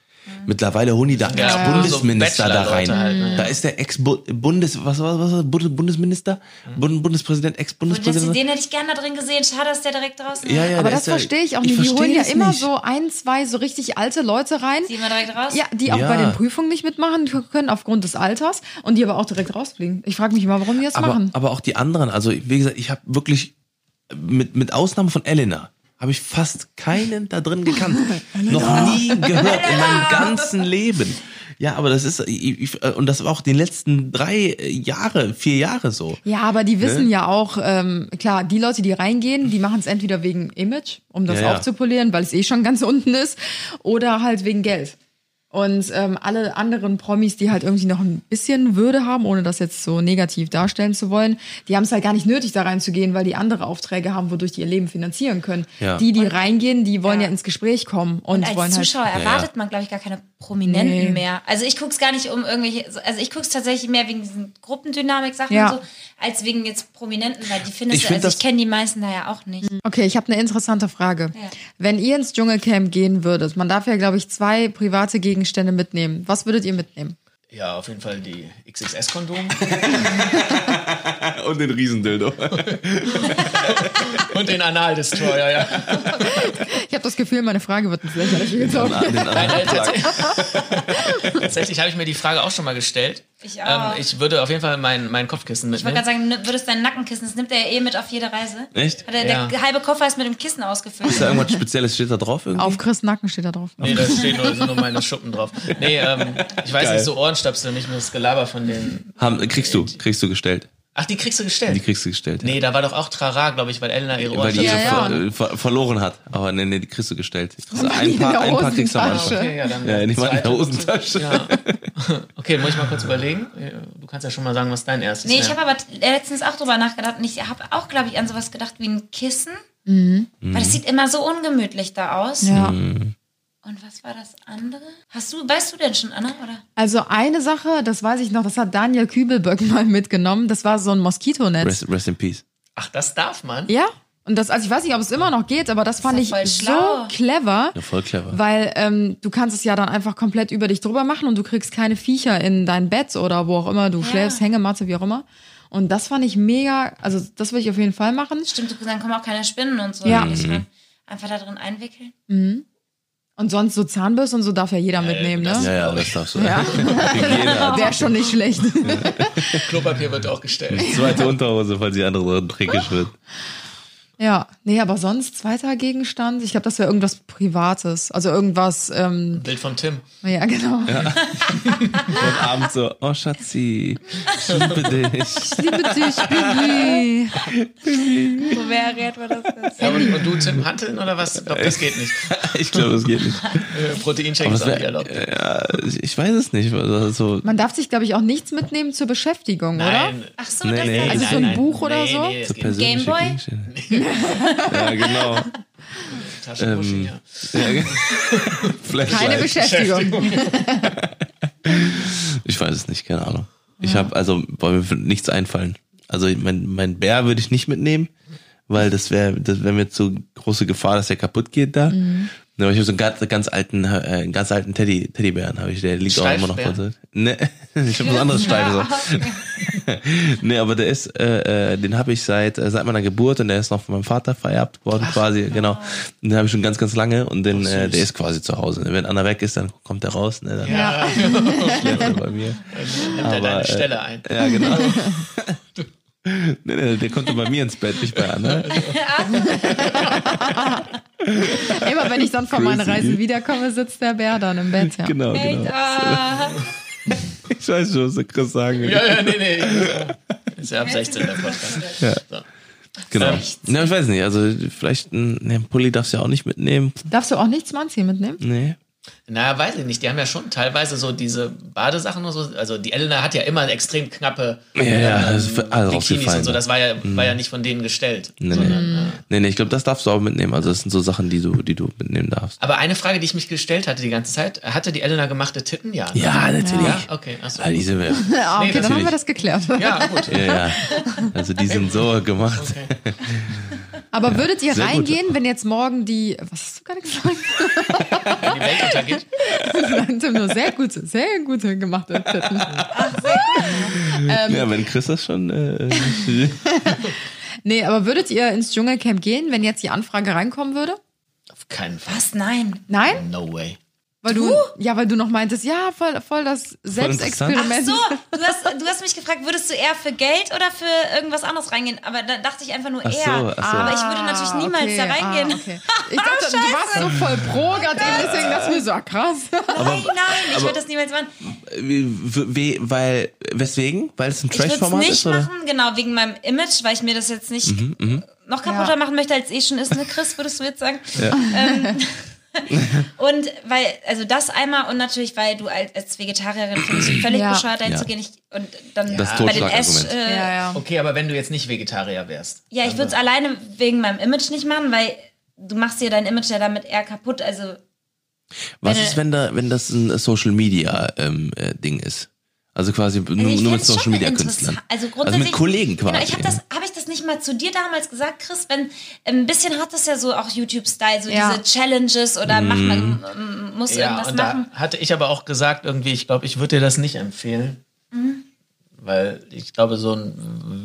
Speaker 3: Mittlerweile holen die da
Speaker 2: Ja,
Speaker 3: Ex-Bundesminister
Speaker 2: so
Speaker 3: da rein.
Speaker 2: Halt, ne?
Speaker 3: Da ist der Ex-Bundes, was war, was war, Bundes- Bundesminister? Bund- Bundespräsident, Ex-Bundespräsident?
Speaker 1: den hätte ich gerne da drin gesehen. Schade, dass der direkt draußen
Speaker 3: Ja,
Speaker 1: ist.
Speaker 3: ja,
Speaker 4: Aber das
Speaker 3: ja-
Speaker 4: verstehe ich auch nicht. die holen ja immer
Speaker 3: nicht.
Speaker 4: so ein, zwei so richtig alte Leute rein.
Speaker 1: Zieh mal direkt raus.
Speaker 4: Ja, die auch
Speaker 3: Ja.
Speaker 4: bei den Prüfungen nicht mitmachen können aufgrund des Alters und die aber auch direkt rausfliegen. Ich frage mich immer, warum die das
Speaker 3: aber,
Speaker 4: machen.
Speaker 3: aber auch die anderen, also wie gesagt, ich habe wirklich mit, mit Ausnahme von Elena habe ich fast keinen da drin gekannt. Noch nie gehört in meinem ganzen Leben. Ja, aber das ist ich, ich, und das war auch die letzten drei Jahre, vier Jahre so.
Speaker 4: Ja, aber die
Speaker 3: Ne?
Speaker 4: wissen ja auch, ähm, klar, die Leute, die reingehen, die machen es entweder wegen Image, um das
Speaker 3: ja.
Speaker 4: aufzupolieren, weil es eh schon ganz unten ist, oder halt wegen Geld. Und ähm, alle anderen Promis, die halt irgendwie noch ein bisschen Würde haben, ohne das jetzt so negativ darstellen zu wollen, die haben es halt gar nicht nötig, da reinzugehen, weil die andere Aufträge haben, wodurch die ihr Leben finanzieren können.
Speaker 3: Ja.
Speaker 4: Die, die reingehen, die wollen ja.
Speaker 1: Ja.
Speaker 4: ins Gespräch kommen und,
Speaker 1: Und
Speaker 4: wollen
Speaker 1: als
Speaker 4: halt.
Speaker 1: Zuschauer
Speaker 3: ja.
Speaker 1: erwartet man, glaube ich, gar keine Prominenten
Speaker 4: Nee.
Speaker 1: mehr. Also ich gucke es gar nicht um irgendwelche, also ich gucke es tatsächlich mehr wegen diesen Gruppendynamik-Sachen
Speaker 4: Ja.
Speaker 1: und so, als wegen jetzt Prominenten, weil die findest
Speaker 3: Ich
Speaker 1: du,
Speaker 3: find
Speaker 1: also ich kenne die meisten da ja auch nicht.
Speaker 4: Okay, ich habe eine interessante Frage.
Speaker 1: Ja.
Speaker 4: Wenn ihr ins Dschungelcamp gehen würdet, man darf ja, glaube ich, zwei private Gegenstände mitnehmen. Was würdet ihr mitnehmen?
Speaker 2: Ja, auf jeden Fall die XXS-Kondom.
Speaker 3: Und den Riesendildo.
Speaker 2: Und den Anal-Destroyer, ja.
Speaker 4: Ich habe das Gefühl, meine Frage wird gezogen.
Speaker 3: Den
Speaker 2: Nein, äh, tatsächlich habe ich mir die Frage auch schon mal gestellt.
Speaker 1: Ich auch.
Speaker 2: Ähm, ich würde auf jeden Fall mein, mein Kopfkissen
Speaker 1: Ich wollte
Speaker 2: mitnehmen.
Speaker 1: gerade sagen, du würdest dein Nackenkissen, das nimmt er ja eh mit auf jede Reise.
Speaker 3: Echt?
Speaker 1: Hat er,
Speaker 2: Ja.
Speaker 1: Der halbe Koffer ist mit dem Kissen ausgefüllt.
Speaker 3: Ist da irgendwas Spezielles steht da drauf irgendwie?
Speaker 4: Auf Chris Nacken steht da drauf.
Speaker 2: Nee, da stehen nur, sind nur meine Schuppen drauf. Nee, ähm, ich weiß
Speaker 3: Geil.
Speaker 2: nicht, so Ohrenstöpsel, nicht nur das Gelaber von den.
Speaker 3: Haben, kriegst du, kriegst du gestellt.
Speaker 2: Ach, die kriegst du gestellt?
Speaker 3: Die kriegst du gestellt.
Speaker 2: Nee, da war doch auch Trara, glaube ich, weil Elena ihre
Speaker 3: Weil die
Speaker 2: Ohrenstöpsel
Speaker 4: Ja, ja.
Speaker 3: ver ver verloren hat. Aber nee, nee, die kriegst du gestellt. Also ein
Speaker 4: in
Speaker 3: paar, ein paar kriegst du am. Anfang.
Speaker 2: Okay, ja, dann.
Speaker 3: Ja, die waren in der. Hosentasche.
Speaker 2: Ja. Okay, muss ich mal kurz überlegen. Du kannst ja schon mal sagen, was dein erstes
Speaker 1: Nee, ich habe aber letztens auch drüber nachgedacht und ich habe auch, glaube ich, an sowas gedacht wie ein Kissen.
Speaker 3: Mhm.
Speaker 1: Weil das sieht immer so ungemütlich da aus.
Speaker 4: Ja.
Speaker 1: Und was war das andere? Hast du, weißt du denn schon, Anna? Oder?
Speaker 4: Also eine Sache, das weiß ich noch, das hat Daniel Kübelböck mal mitgenommen. Das war so ein Moskitonetz.
Speaker 3: Rest, rest in peace.
Speaker 2: Ach, das darf man?
Speaker 4: Ja. Und das, also ich weiß nicht, ob es immer noch geht, aber das fand
Speaker 1: ja
Speaker 4: ich
Speaker 1: voll
Speaker 4: so clever.
Speaker 3: Ja, voll clever.
Speaker 4: Weil ähm, du kannst es ja dann einfach komplett über dich drüber machen und du kriegst keine Viecher in dein Bett oder wo auch immer du schläfst, Hängematte, wie auch immer. Und das fand ich mega, also das würde ich auf jeden Fall machen.
Speaker 1: Stimmt, dann kommen auch keine Spinnen und so.
Speaker 4: Ja.
Speaker 1: Ich mein, Einfach da drin einwickeln.
Speaker 4: Und sonst so Zahnbürste und so darf ja jeder mitnehmen, ne?
Speaker 3: Ja, ja, das darfst du.
Speaker 4: Ja. Wäre schon nicht schlecht.
Speaker 2: Klopapier wird auch gestellt.
Speaker 3: Zweite Unterhose, falls die andere drin dreckig wird.
Speaker 4: Ja, nee, aber sonst zweiter Gegenstand. Ich glaube, das wäre irgendwas Privates. Also irgendwas, ähm,
Speaker 2: Bild von Tim.
Speaker 4: ja, genau.
Speaker 3: Und abends so, oh Schatzi, ich liebe dich.
Speaker 4: Ich liebe dich, Baby.
Speaker 1: So wer rät man das jetzt?
Speaker 2: Ja, und, und du, Tim, Hanteln oder was? Ich glaube, das geht nicht.
Speaker 3: Ich glaube, das geht nicht.
Speaker 2: Äh, Proteinshake ist auch nicht erlaubt.
Speaker 3: ja, ich- weiß es nicht. Also,
Speaker 4: Man darf sich, glaube ich, auch nichts mitnehmen zur Beschäftigung,
Speaker 2: Nein.
Speaker 4: oder?
Speaker 1: Ach so,
Speaker 3: Nee,
Speaker 1: das
Speaker 3: nee.
Speaker 1: ist
Speaker 4: Also so ein Buch oder so?
Speaker 2: Nee,
Speaker 3: so
Speaker 1: Gameboy?
Speaker 3: Ja, genau. Ähm,
Speaker 2: ja.
Speaker 4: Keine Beschäftigung.
Speaker 3: Ich weiß es nicht, keine Ahnung. Ich habe also bei mir wird nichts einfallen. Also mein, mein Bär würde ich nicht mitnehmen, weil das wäre das wäre mir zu große Gefahr, dass er kaputt geht da.
Speaker 4: Mhm.
Speaker 3: Ja, aber ich habe so einen ganz, ganz alten, äh, einen ganz alten Teddy, Teddybären habe ich, der liegt auch immer noch vor Ne, ich habe was anderes Steif so. nee, aber der ist, äh, äh, den habe ich seit äh, seit meiner Geburt und der ist noch von meinem Vater vererbt worden quasi, genau. Und den habe ich schon ganz, ganz lange und den, äh, der ist quasi zu Hause. Wenn einer weg ist, dann kommt der raus, ne, dann
Speaker 4: Ja.
Speaker 3: schläft er bei mir.
Speaker 2: Nimmt er deine
Speaker 3: äh,
Speaker 2: Stelle ein.
Speaker 3: Ja, genau. Nee, nee, der konnte bei mir ins Bett, nicht bei Anna.
Speaker 4: Immer wenn ich dann von meinen
Speaker 3: Crazy.
Speaker 4: Reisen wiederkomme, sitzt der Bär dann im Bett. Ja.
Speaker 3: Genau, genau.
Speaker 1: Ah.
Speaker 3: Ich weiß schon, was der Chris sagen will.
Speaker 2: Ja, ja, nee, nee. Ist ja ab 16 der Podcast.
Speaker 3: Ja.
Speaker 2: So.
Speaker 3: Genau. Ja, ich weiß nicht, also vielleicht ein ne, Pulli darfst du ja auch nicht mitnehmen.
Speaker 4: Darfst du auch nichts Manzi mitnehmen?
Speaker 3: Nee.
Speaker 2: Naja, weiß ich nicht. Die haben ja schon teilweise so diese Badesachen und so. Also die Elena hat ja immer extrem knappe
Speaker 3: Ja, ja,
Speaker 2: ähm,
Speaker 3: alle
Speaker 2: Bikinis und so. Das war ja, war ja nicht von denen gestellt.
Speaker 3: Nee, nee. nee, nee, ich glaube, das darfst du auch mitnehmen. Also das sind so Sachen, die du, die du mitnehmen darfst.
Speaker 2: Aber eine Frage, die ich mich gestellt hatte die ganze Zeit, hatte die Elena gemachte Titten? Ja. ne?
Speaker 3: Ja, natürlich.
Speaker 2: Ja, okay. Achso.
Speaker 3: Ja,
Speaker 4: Ja, okay,
Speaker 2: Nee,
Speaker 4: dann haben wir das geklärt.
Speaker 2: Ja, gut.
Speaker 3: ja. Also die sind so gemacht.
Speaker 4: Aber würdet ihr
Speaker 3: Sehr gut.
Speaker 4: reingehen, wenn jetzt morgen die, was hast du gerade gesagt?
Speaker 2: Wenn die Welt untergeht.
Speaker 4: Tim, nur sehr gute, sehr gute gemachte Titten.
Speaker 3: ja, wenn Chris das schon. Äh,
Speaker 4: Nee, aber würdet ihr ins Dschungelcamp gehen, wenn jetzt die Anfrage reinkommen würde?
Speaker 2: Auf keinen Fall.
Speaker 1: Was? Nein.
Speaker 4: Nein?
Speaker 2: No way.
Speaker 4: Weil du, ja, weil du noch meintest, ja, voll, voll das
Speaker 1: Ach
Speaker 4: Selbstexperiment.
Speaker 1: so, du hast, du hast mich gefragt, würdest du eher für Geld oder für irgendwas anderes reingehen? Aber da dachte ich einfach nur
Speaker 3: Ach
Speaker 1: eher.
Speaker 3: so, ach so.
Speaker 1: Aber ich würde natürlich niemals
Speaker 4: okay,
Speaker 1: da reingehen.
Speaker 4: Ah, okay. Ich dachte, du warst so voll pro, gerade eben, deswegen ich mir so, ah, krass.
Speaker 1: nein, nein, ich würde das niemals machen.
Speaker 3: wie, weil, weswegen? Weil es ein
Speaker 1: Ich würde es
Speaker 3: Trash-Format
Speaker 1: nicht
Speaker 3: ist? Oder? Mhm,
Speaker 1: machen, genau, wegen meinem Image, weil ich mir das jetzt nicht noch kaputter
Speaker 4: Ja.
Speaker 1: machen möchte, als eh schon ist, ne, Chris, würdest du jetzt sagen? Ähm, und weil, also das einmal und natürlich, weil du als, als Vegetarierin findest du völlig
Speaker 4: Ja.
Speaker 1: bescheuert dahin
Speaker 3: Ja.
Speaker 1: zu gehen. Ich, und dann
Speaker 3: Das
Speaker 1: bei den
Speaker 3: Totschlagargument.
Speaker 1: äh,
Speaker 4: Ja, ja.
Speaker 2: Okay, aber wenn du jetzt nicht Vegetarier wärst.
Speaker 1: Ja, ich würde es alleine wegen meinem Image nicht machen, weil du machst dir dein Image ja damit eher kaputt. Also
Speaker 3: Was
Speaker 1: Wenn-
Speaker 3: ist, wenn da, wenn das ein Social Media ähm, äh, Ding ist? Also quasi nur,
Speaker 1: Also
Speaker 3: nur mit Social Media. Künstlern.
Speaker 1: Also,
Speaker 3: also mit Kollegen quasi.
Speaker 1: Genau, ich habe das, ich das nicht mal zu dir damals gesagt, Chris? Wenn ein bisschen hat das ja so auch YouTube-Style, so
Speaker 4: Ja.
Speaker 1: diese Challenges oder macht man m- muss
Speaker 2: Ja,
Speaker 1: irgendwas
Speaker 2: und
Speaker 1: machen.
Speaker 2: da hatte ich aber auch gesagt, irgendwie, ich glaube, ich würde dir das nicht empfehlen.
Speaker 1: Mhm.
Speaker 2: Weil ich glaube, so ein,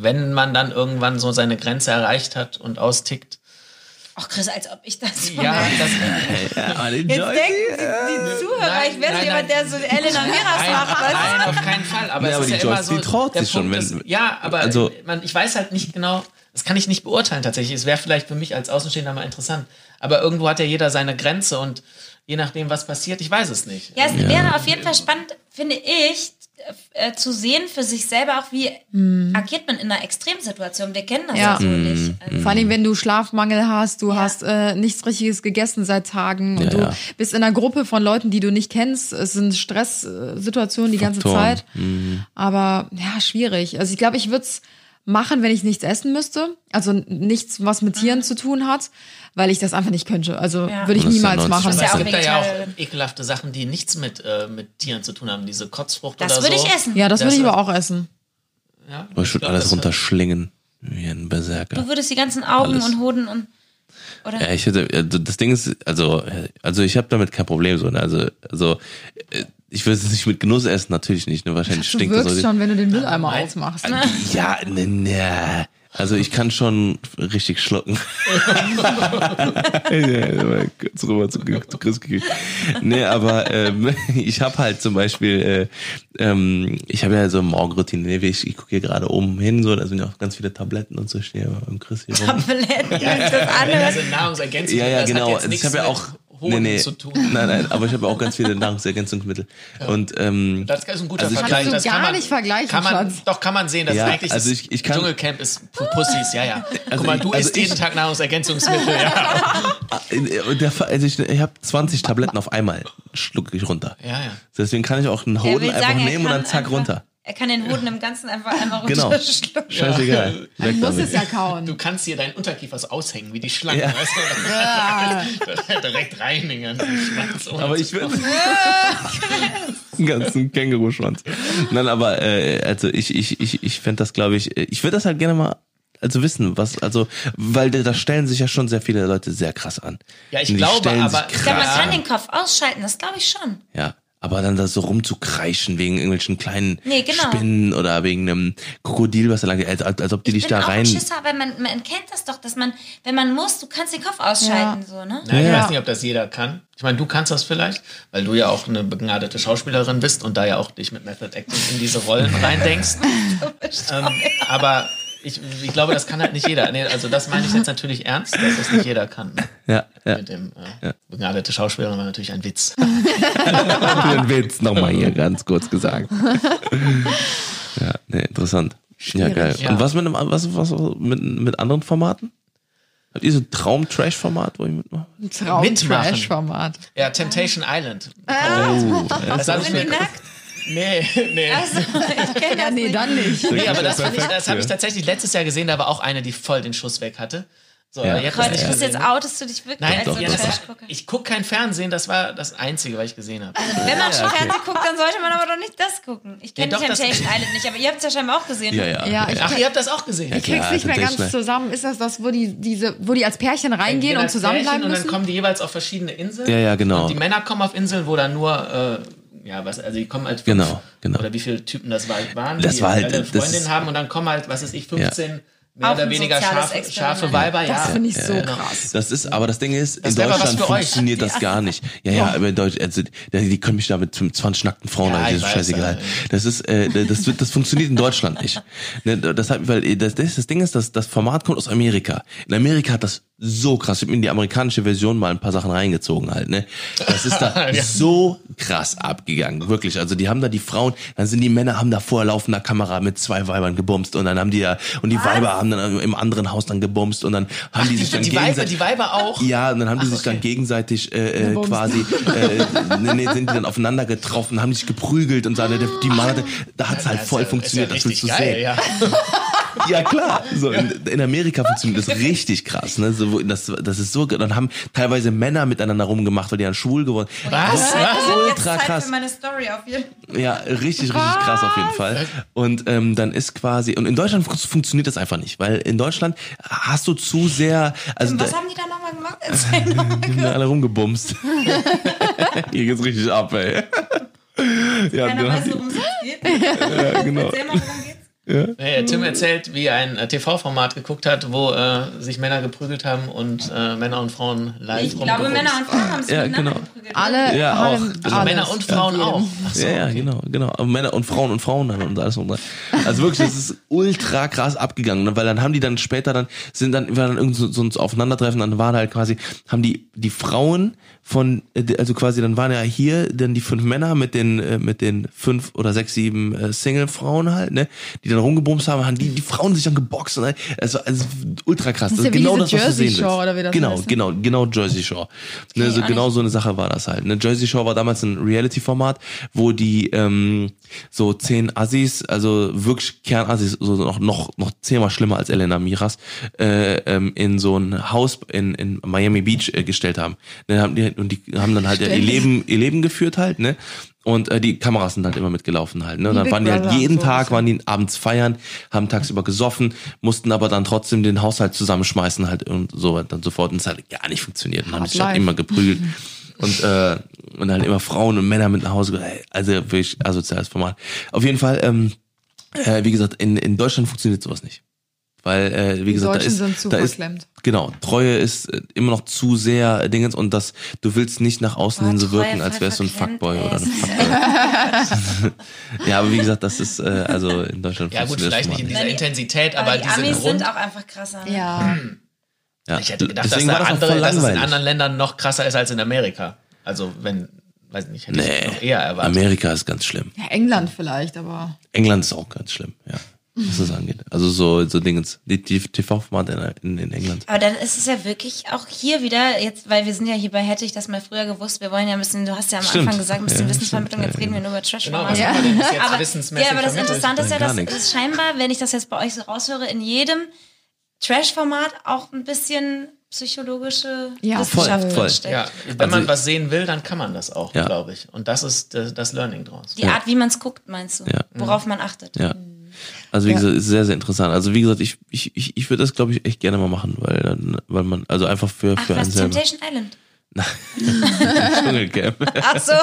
Speaker 2: wenn man dann irgendwann so seine Grenze erreicht hat und austickt,
Speaker 1: Ach Chris, als ob ich das.
Speaker 2: ja, das,
Speaker 3: ja,
Speaker 1: Jetzt denken die
Speaker 2: Nein,
Speaker 1: ich wäre so
Speaker 2: nein,
Speaker 1: jemand, der
Speaker 2: nein.
Speaker 1: so Elena Miras
Speaker 2: Nein,
Speaker 1: macht. du?
Speaker 2: nein, auf keinen Fall. Aber
Speaker 3: Ja,
Speaker 2: es
Speaker 3: aber
Speaker 2: ist
Speaker 3: die
Speaker 2: ja immer
Speaker 3: Joyce,
Speaker 2: so.
Speaker 3: die traut sich schon, wenn-
Speaker 2: ist, ja, aber
Speaker 3: also-
Speaker 2: man, ich weiß halt nicht genau, das kann ich nicht beurteilen tatsächlich. Es wäre vielleicht für mich als Außenstehender mal interessant. Aber irgendwo hat ja jeder seine Grenze und je nachdem, was passiert, ich weiß es nicht.
Speaker 1: Ja, es wäre auf jeden Fall spannend, finde ich, äh, zu sehen für sich selber auch, wie agiert man in einer Extremsituation. Wir kennen das ja,
Speaker 4: Ja.
Speaker 1: so nicht. Also,
Speaker 4: Vor allem, wenn du Schlafmangel hast, du hast äh, nichts Richtiges gegessen seit Tagen und
Speaker 3: Ja,
Speaker 4: du
Speaker 3: ja.
Speaker 4: bist in einer Gruppe von Leuten, die du nicht kennst. Es sind Stresssituationen die ganze
Speaker 3: Faktoren.
Speaker 4: Zeit. Aber ja, schwierig. Also ich glaube, ich würde es machen, wenn ich nichts essen müsste. Also nichts, was mit Tieren zu tun hat, weil ich das einfach nicht könnte. Also
Speaker 1: Ja.
Speaker 4: würde ich
Speaker 3: Das
Speaker 4: niemals
Speaker 3: 90
Speaker 4: machen.
Speaker 1: Ja
Speaker 2: es gibt da ja auch ekelhafte Sachen, die nichts mit, äh, mit Tieren zu tun haben. Diese Kotzfrucht
Speaker 1: das
Speaker 2: oder
Speaker 1: würde
Speaker 2: so.
Speaker 1: ich essen.
Speaker 4: Ja, das, würde
Speaker 2: Das
Speaker 4: ich
Speaker 2: ist-
Speaker 4: aber auch essen.
Speaker 2: Ja,
Speaker 3: Aber ich würde alles
Speaker 2: das-
Speaker 3: runterschlingen. Wie ein Berserker.
Speaker 1: Du würdest die ganzen Augen
Speaker 3: Alles.
Speaker 1: und Hoden und. Oder?
Speaker 3: Ja, ich hätte, also das Ding ist, also, also ich habe damit kein Problem so, ne? Also, also äh, ich würde es nicht mit Genuss essen, natürlich nicht, ne? Wahrscheinlich
Speaker 4: Du
Speaker 3: stinkt das.
Speaker 4: wirkst
Speaker 3: so.
Speaker 4: schon, wenn du den Mülleimer aufmachst.
Speaker 3: Ja, ne, ne. Also ich kann schon richtig schlucken. ja, kurz rüber zu, zu Chris gekriegt. Nee, aber ähm, ich habe halt zum Beispiel, äh, ähm, ich habe ja so eine Morgenroutine. ne? Ich, ich gucke hier gerade oben hin, so, da sind ja auch ganz viele Tabletten und so, ich stehe beim Chris hier rum.
Speaker 1: Tabletten, das
Speaker 2: Das
Speaker 1: andere.
Speaker 2: sind Nahrungsergänzungsmittel.
Speaker 3: Ja, ja,
Speaker 2: das
Speaker 3: genau. Also ich habe ja
Speaker 2: nichts
Speaker 3: auch
Speaker 2: mit Hoden zu tun.
Speaker 3: Nein, nein, aber ich habe auch ganz viele Nahrungsergänzungsmittel. Und ähm,
Speaker 2: Das ist ein guter
Speaker 3: Also ich
Speaker 2: Vergleich.
Speaker 3: kann-
Speaker 2: das
Speaker 4: Kannst du
Speaker 2: kann man,
Speaker 4: nicht vergleichen,
Speaker 2: kann man. Doch, kann man sehen, dass
Speaker 3: Ja,
Speaker 2: eigentlich
Speaker 3: also
Speaker 2: das
Speaker 3: ich- ich kann-
Speaker 2: Dschungelcamp ist für Pussys, ja, ja. Guck mal,
Speaker 3: ich-
Speaker 2: du
Speaker 3: also
Speaker 2: isst
Speaker 3: ich-
Speaker 2: jeden Tag Nahrungsergänzungsmittel, ja.
Speaker 3: äh, der, Fa- also ich, ich habe 20 Tabletten auf einmal, schlucke ich runter.
Speaker 2: Ja, ja.
Speaker 3: Deswegen kann ich auch einen Hoden einfach
Speaker 1: sagen,
Speaker 3: nehmen und dann zack runter.
Speaker 1: Er kann den Hoden im Ganzen einfach einmal
Speaker 3: Genau.
Speaker 1: runterschlucken.
Speaker 3: Scheißegal.
Speaker 4: Man
Speaker 3: Weg
Speaker 4: muss
Speaker 3: damit.
Speaker 4: es ja kauen.
Speaker 2: Du kannst hier deinen Unterkiefer so aushängen, wie die Schlange.
Speaker 3: Ja.
Speaker 2: Weißt du? Direkt reinigen. Schwanz ohne
Speaker 3: Aber ich will einen ganzen Känguruschwanz. Nein, aber äh, also ich ich ich ich fände das glaube ich, äh, ich würde das halt gerne mal also wissen, was also weil da stellen sich ja schon sehr viele Leute sehr krass an.
Speaker 2: Ja, ich glaube, aber-
Speaker 1: Ich glaube, man
Speaker 3: krass
Speaker 1: kann
Speaker 3: an.
Speaker 1: den Kopf ausschalten, das glaube ich schon.
Speaker 3: Ja, aber dann da so rumzukreischen wegen irgendwelchen kleinen
Speaker 1: Nee, genau.
Speaker 3: Spinnen oder wegen einem Krokodil, was da lang, als, als, als ob die dich
Speaker 1: ich bin
Speaker 3: da
Speaker 1: auch
Speaker 3: rein.
Speaker 1: ein Schisser, weil man, man kennt das doch, dass man, wenn man muss, du kannst den Kopf ausschalten, so, ne?
Speaker 2: Ja, ich
Speaker 3: Ja.
Speaker 2: weiß nicht, ob das jeder kann. Ich meine, du kannst das vielleicht, weil du ja auch eine begnadete Schauspielerin bist und da ja auch dich mit Method Acting in diese Rollen reindenkst. ähm, aber ich, ich glaube, das kann halt nicht jeder. Nee, also das meine ich jetzt natürlich ernst, dass das nicht jeder kann.
Speaker 3: Ja, ja.
Speaker 2: Mit dem äh, begnadete Schauspielerin war natürlich ein Witz.
Speaker 3: Für den Witz nochmal hier ganz kurz gesagt. ja, nee, interessant. Ja, geil.
Speaker 2: Ja.
Speaker 3: Und was mit einem, was, was mit, mit anderen Formaten? Habt ihr so ein Traum-Trash-Format, wo ich mitmache?
Speaker 4: Traum-Trash-Format.
Speaker 2: Ja, Temptation Island.
Speaker 3: Oh,
Speaker 2: Das habe ich
Speaker 1: Sind die
Speaker 2: mir.
Speaker 1: nackt?
Speaker 2: Nee, nee.
Speaker 1: Also, ich kenne das
Speaker 4: Ja, nee,
Speaker 1: nicht.
Speaker 4: dann nicht.
Speaker 2: Nee, aber das, ich, das habe ich tatsächlich letztes Jahr gesehen, da war auch eine, die voll den Schuss weg hatte. So,
Speaker 3: Ja.
Speaker 2: das
Speaker 1: Gott,
Speaker 2: nicht
Speaker 1: ich muss jetzt
Speaker 2: ne?
Speaker 1: outest du dich wirklich
Speaker 2: Nein,
Speaker 1: als
Speaker 3: doch,
Speaker 1: so
Speaker 2: ja, war, ich gucke kein Fernsehen, das war das Einzige, was ich gesehen habe.
Speaker 1: Wenn man schon Fernsehen guckt, dann sollte man aber doch nicht das gucken. Ich kenne
Speaker 2: Ja, doch,
Speaker 1: Temptation Island nicht, aber ihr habt es ja scheinbar auch gesehen.
Speaker 3: Ja, ja.
Speaker 4: Ja, ich
Speaker 2: Ach, ihr habt das auch gesehen?
Speaker 4: Ich krieg's
Speaker 3: Ja,
Speaker 4: nicht mehr ganz
Speaker 3: Temptation.
Speaker 4: zusammen. Ist das das, wo die, diese, wo die als Pärchen reingehen
Speaker 2: gehen
Speaker 4: und zusammenbleiben
Speaker 2: Pärchen Und
Speaker 4: müssen?
Speaker 2: dann kommen die jeweils auf verschiedene Inseln.
Speaker 3: Ja, ja, genau.
Speaker 2: Und die Männer kommen auf Inseln, wo dann nur, äh, ja, was, also die kommen halt fünf,
Speaker 3: Genau, genau.
Speaker 2: oder wie viele Typen das war, waren,
Speaker 3: Das
Speaker 2: die
Speaker 3: war halt-
Speaker 2: Freundinnen
Speaker 3: ist-
Speaker 2: haben und dann kommen halt, was ist ich, 15 mehr
Speaker 1: Auch
Speaker 2: oder weniger scharfe, scharfe Weiber, ja.
Speaker 4: das finde ich so
Speaker 2: genau.
Speaker 4: krass.
Speaker 3: Das ist, aber das Ding ist,
Speaker 2: Das
Speaker 3: in
Speaker 2: was
Speaker 3: Deutschland
Speaker 2: für euch.
Speaker 3: funktioniert das gar nicht. Ja, ja, aber in Deutschland, also, die, können mich da mit 20 nackten Frauen,
Speaker 2: Ja,
Speaker 3: ja, das
Speaker 2: weiß,
Speaker 3: scheißegal.
Speaker 2: ja.
Speaker 3: Das ist, äh, das, wird- das funktioniert in Deutschland nicht. Ne, deshalb, weil äh, das, das, das Ding ist, dass das Format kommt aus Amerika. In Amerika hat das so krass. Ich habe mir in die amerikanische Version mal ein paar Sachen reingezogen halt. Ne, das ist da
Speaker 2: Ja.
Speaker 3: so krass abgegangen, wirklich. Also die haben da die Frauen, dann sind die Männer haben da vor laufender Kamera mit zwei Weibern gebumst und dann haben die ja und die Weiber haben dann im anderen Haus dann gebumst und dann haben die sich dann
Speaker 2: Die Weiber,
Speaker 3: gegenseitig
Speaker 2: die Weiber auch.
Speaker 3: ja, und dann haben die
Speaker 2: Ach,
Speaker 3: sich dann
Speaker 2: okay.
Speaker 3: gegenseitig äh, äh,
Speaker 4: Gebumst.
Speaker 3: quasi, äh, nee, nee, sind die dann aufeinander getroffen, haben sich geprügelt und so. Der- Die Mann hatte, da hat's halt voll funktioniert, das willst du sehen.
Speaker 2: ja.
Speaker 3: Ja klar, so in, in Amerika funktioniert das richtig krass, ne? So, das, das ist so, dann haben teilweise Männer miteinander rumgemacht, weil die dann schwul geworden.
Speaker 2: Was?
Speaker 1: Jetzt
Speaker 3: Ultra
Speaker 1: Zeit
Speaker 3: krass.
Speaker 1: für meine Story auf jeden Fall.
Speaker 3: Ja, richtig, richtig krass auf jeden Fall. Und ähm, dann ist quasi, und in Deutschland fun- funktioniert das einfach nicht, weil in Deutschland hast du zu sehr, also
Speaker 1: Was
Speaker 3: da,
Speaker 1: haben die da nochmal gemacht?
Speaker 3: Die sind alle rumgebumst. Hier geht's richtig ab, ey. Ja,
Speaker 1: Keiner weiß,
Speaker 3: haben die,
Speaker 1: worum es geht.
Speaker 3: ja, genau.
Speaker 1: Erzähl mal, worum geht's?
Speaker 2: Nee, Tim erzählt, wie er ein äh, TV-Format geguckt hat, wo äh, sich Männer geprügelt haben und äh, Männer und Frauen live
Speaker 1: Ich glaube. Männer und Frauen haben sich
Speaker 3: Ja, genau.
Speaker 1: geprügelt.
Speaker 4: Alle
Speaker 3: Ja,
Speaker 4: haben
Speaker 3: auch.
Speaker 2: Also
Speaker 4: alles.
Speaker 2: Männer und Frauen auch. Ach so,
Speaker 3: Ja, ja,
Speaker 2: okay.
Speaker 3: genau, genau. Aber Männer und Frauen und Frauen dann und alles und. Also wirklich, das ist ultra krass abgegangen, ne? weil dann haben die dann später dann sind dann war dann irgend so, so ein Aufeinandertreffen, dann waren halt quasi haben die die Frauen von äh, also quasi dann waren ja hier dann die fünf Männer mit den äh, mit den fünf oder sechs sieben äh, Single Frauen halt, ne, die dann rumgebumst haben, haben die die Frauen sich dann geboxt und halt, also, also ultra krass.
Speaker 4: Das ist ja wie
Speaker 3: genau das, was du
Speaker 4: Jersey
Speaker 3: sehen
Speaker 4: Shore
Speaker 3: willst.
Speaker 4: oder wie das
Speaker 3: genau,
Speaker 4: heißt, ne?
Speaker 3: genau, genau Jersey Shore. Ne, so
Speaker 1: auch
Speaker 3: genau
Speaker 1: nicht.
Speaker 3: so eine Sache war das halt. Ne? Jersey Shore war damals ein Reality-Format, wo die ähm, so zehn Assis, also wirklich Kernassis, so noch noch noch zehnmal schlimmer als Elena Miras, äh, ähm, in so ein Haus in, in Miami Beach äh, gestellt haben. Ne, haben die, und die haben dann halt ihr. Leben ihr Leben geführt halt, ne? Und äh, die Kameras sind halt immer mitgelaufen halt. Ne? Und dann waren die halt jeden Tag, waren die abends feiern, haben tagsüber gesoffen, mussten aber dann trotzdem den Haushalt zusammenschmeißen halt und so weiter und so fort. Und es hat gar nicht funktioniert. Und haben sich halt immer geprügelt. Und, äh, und dann immer Frauen und Männer mit nach Hause. ey, Also wirklich asoziales Format. Auf jeden Fall, ähm, äh, wie gesagt, in, in Deutschland funktioniert sowas nicht. Weil, äh, wie
Speaker 4: Die
Speaker 3: gesagt, da
Speaker 4: Deutschen
Speaker 3: ist,
Speaker 4: sind zu
Speaker 3: da ist,
Speaker 4: verklemmt.
Speaker 3: genau, Treue ist äh, immer noch zu sehr äh, Dingens und das, du willst nicht nach außen hin so wirken, als wärst du ein Fuckboy
Speaker 1: ey.
Speaker 3: oder eine
Speaker 1: ist
Speaker 3: Fuckboy. ja, aber wie gesagt, das ist, äh, also in Deutschland
Speaker 2: Ja gut, vielleicht nicht in dieser
Speaker 1: Nein,
Speaker 2: Intensität,
Speaker 1: Aber
Speaker 2: aber
Speaker 1: die
Speaker 2: diese
Speaker 1: Amis
Speaker 2: Grund...
Speaker 1: sind auch einfach krasser. ne?
Speaker 4: Ja.
Speaker 3: Ja.
Speaker 2: Ich hätte gedacht,
Speaker 3: Deswegen
Speaker 2: dass,
Speaker 3: war
Speaker 2: da
Speaker 3: das auch
Speaker 2: andere, dass es in anderen Ländern noch krasser ist als in Amerika. Also wenn, weiß nicht, hätte ich
Speaker 3: Nee,
Speaker 2: noch eher erwartet.
Speaker 3: Amerika ist ganz schlimm.
Speaker 4: ja, England vielleicht, aber
Speaker 3: England ist auch ganz schlimm, ja. Was das angeht. Also so, so Dingens, die, die TV-Formate in, in, in England.
Speaker 1: Aber dann ist es ja wirklich auch hier wieder, jetzt, weil wir sind ja hier bei Hätte ich das mal früher gewusst, wir wollen ja ein bisschen, du hast ja am
Speaker 3: Stimmt.
Speaker 1: Anfang gesagt, ein bisschen
Speaker 3: Ja,
Speaker 1: Wissensvermittlung,
Speaker 3: stimmt.
Speaker 1: jetzt reden wir nur über trash
Speaker 2: Genau, was
Speaker 1: ja. aber, ja, aber das? Interessante ist ja, dass es scheinbar, wenn ich das jetzt bei euch so raushöre, in jedem Trash-Format auch ein bisschen psychologische
Speaker 4: Ja,
Speaker 1: Wissenschaft
Speaker 3: voll, voll.
Speaker 1: drinsteckt.
Speaker 2: Ja, wenn man
Speaker 3: Also-
Speaker 2: was sehen will, dann kann man das auch,
Speaker 3: Ja.
Speaker 2: glaube ich. Und das ist das, das Learning draus.
Speaker 1: Die Art, wie man es guckt, meinst du?
Speaker 3: Ja.
Speaker 1: Worauf man achtet.
Speaker 3: Ja. Also wie
Speaker 4: Ja.
Speaker 3: gesagt, ist sehr, sehr interessant. Also wie gesagt, ich, ich, ich, ich würde das, glaube ich, echt gerne mal machen, weil dann, weil man, also einfach für,
Speaker 1: Ach
Speaker 3: für einen
Speaker 1: was,
Speaker 3: selber.
Speaker 1: Temptation Island.
Speaker 3: Dschungelcamp.
Speaker 1: Ach so.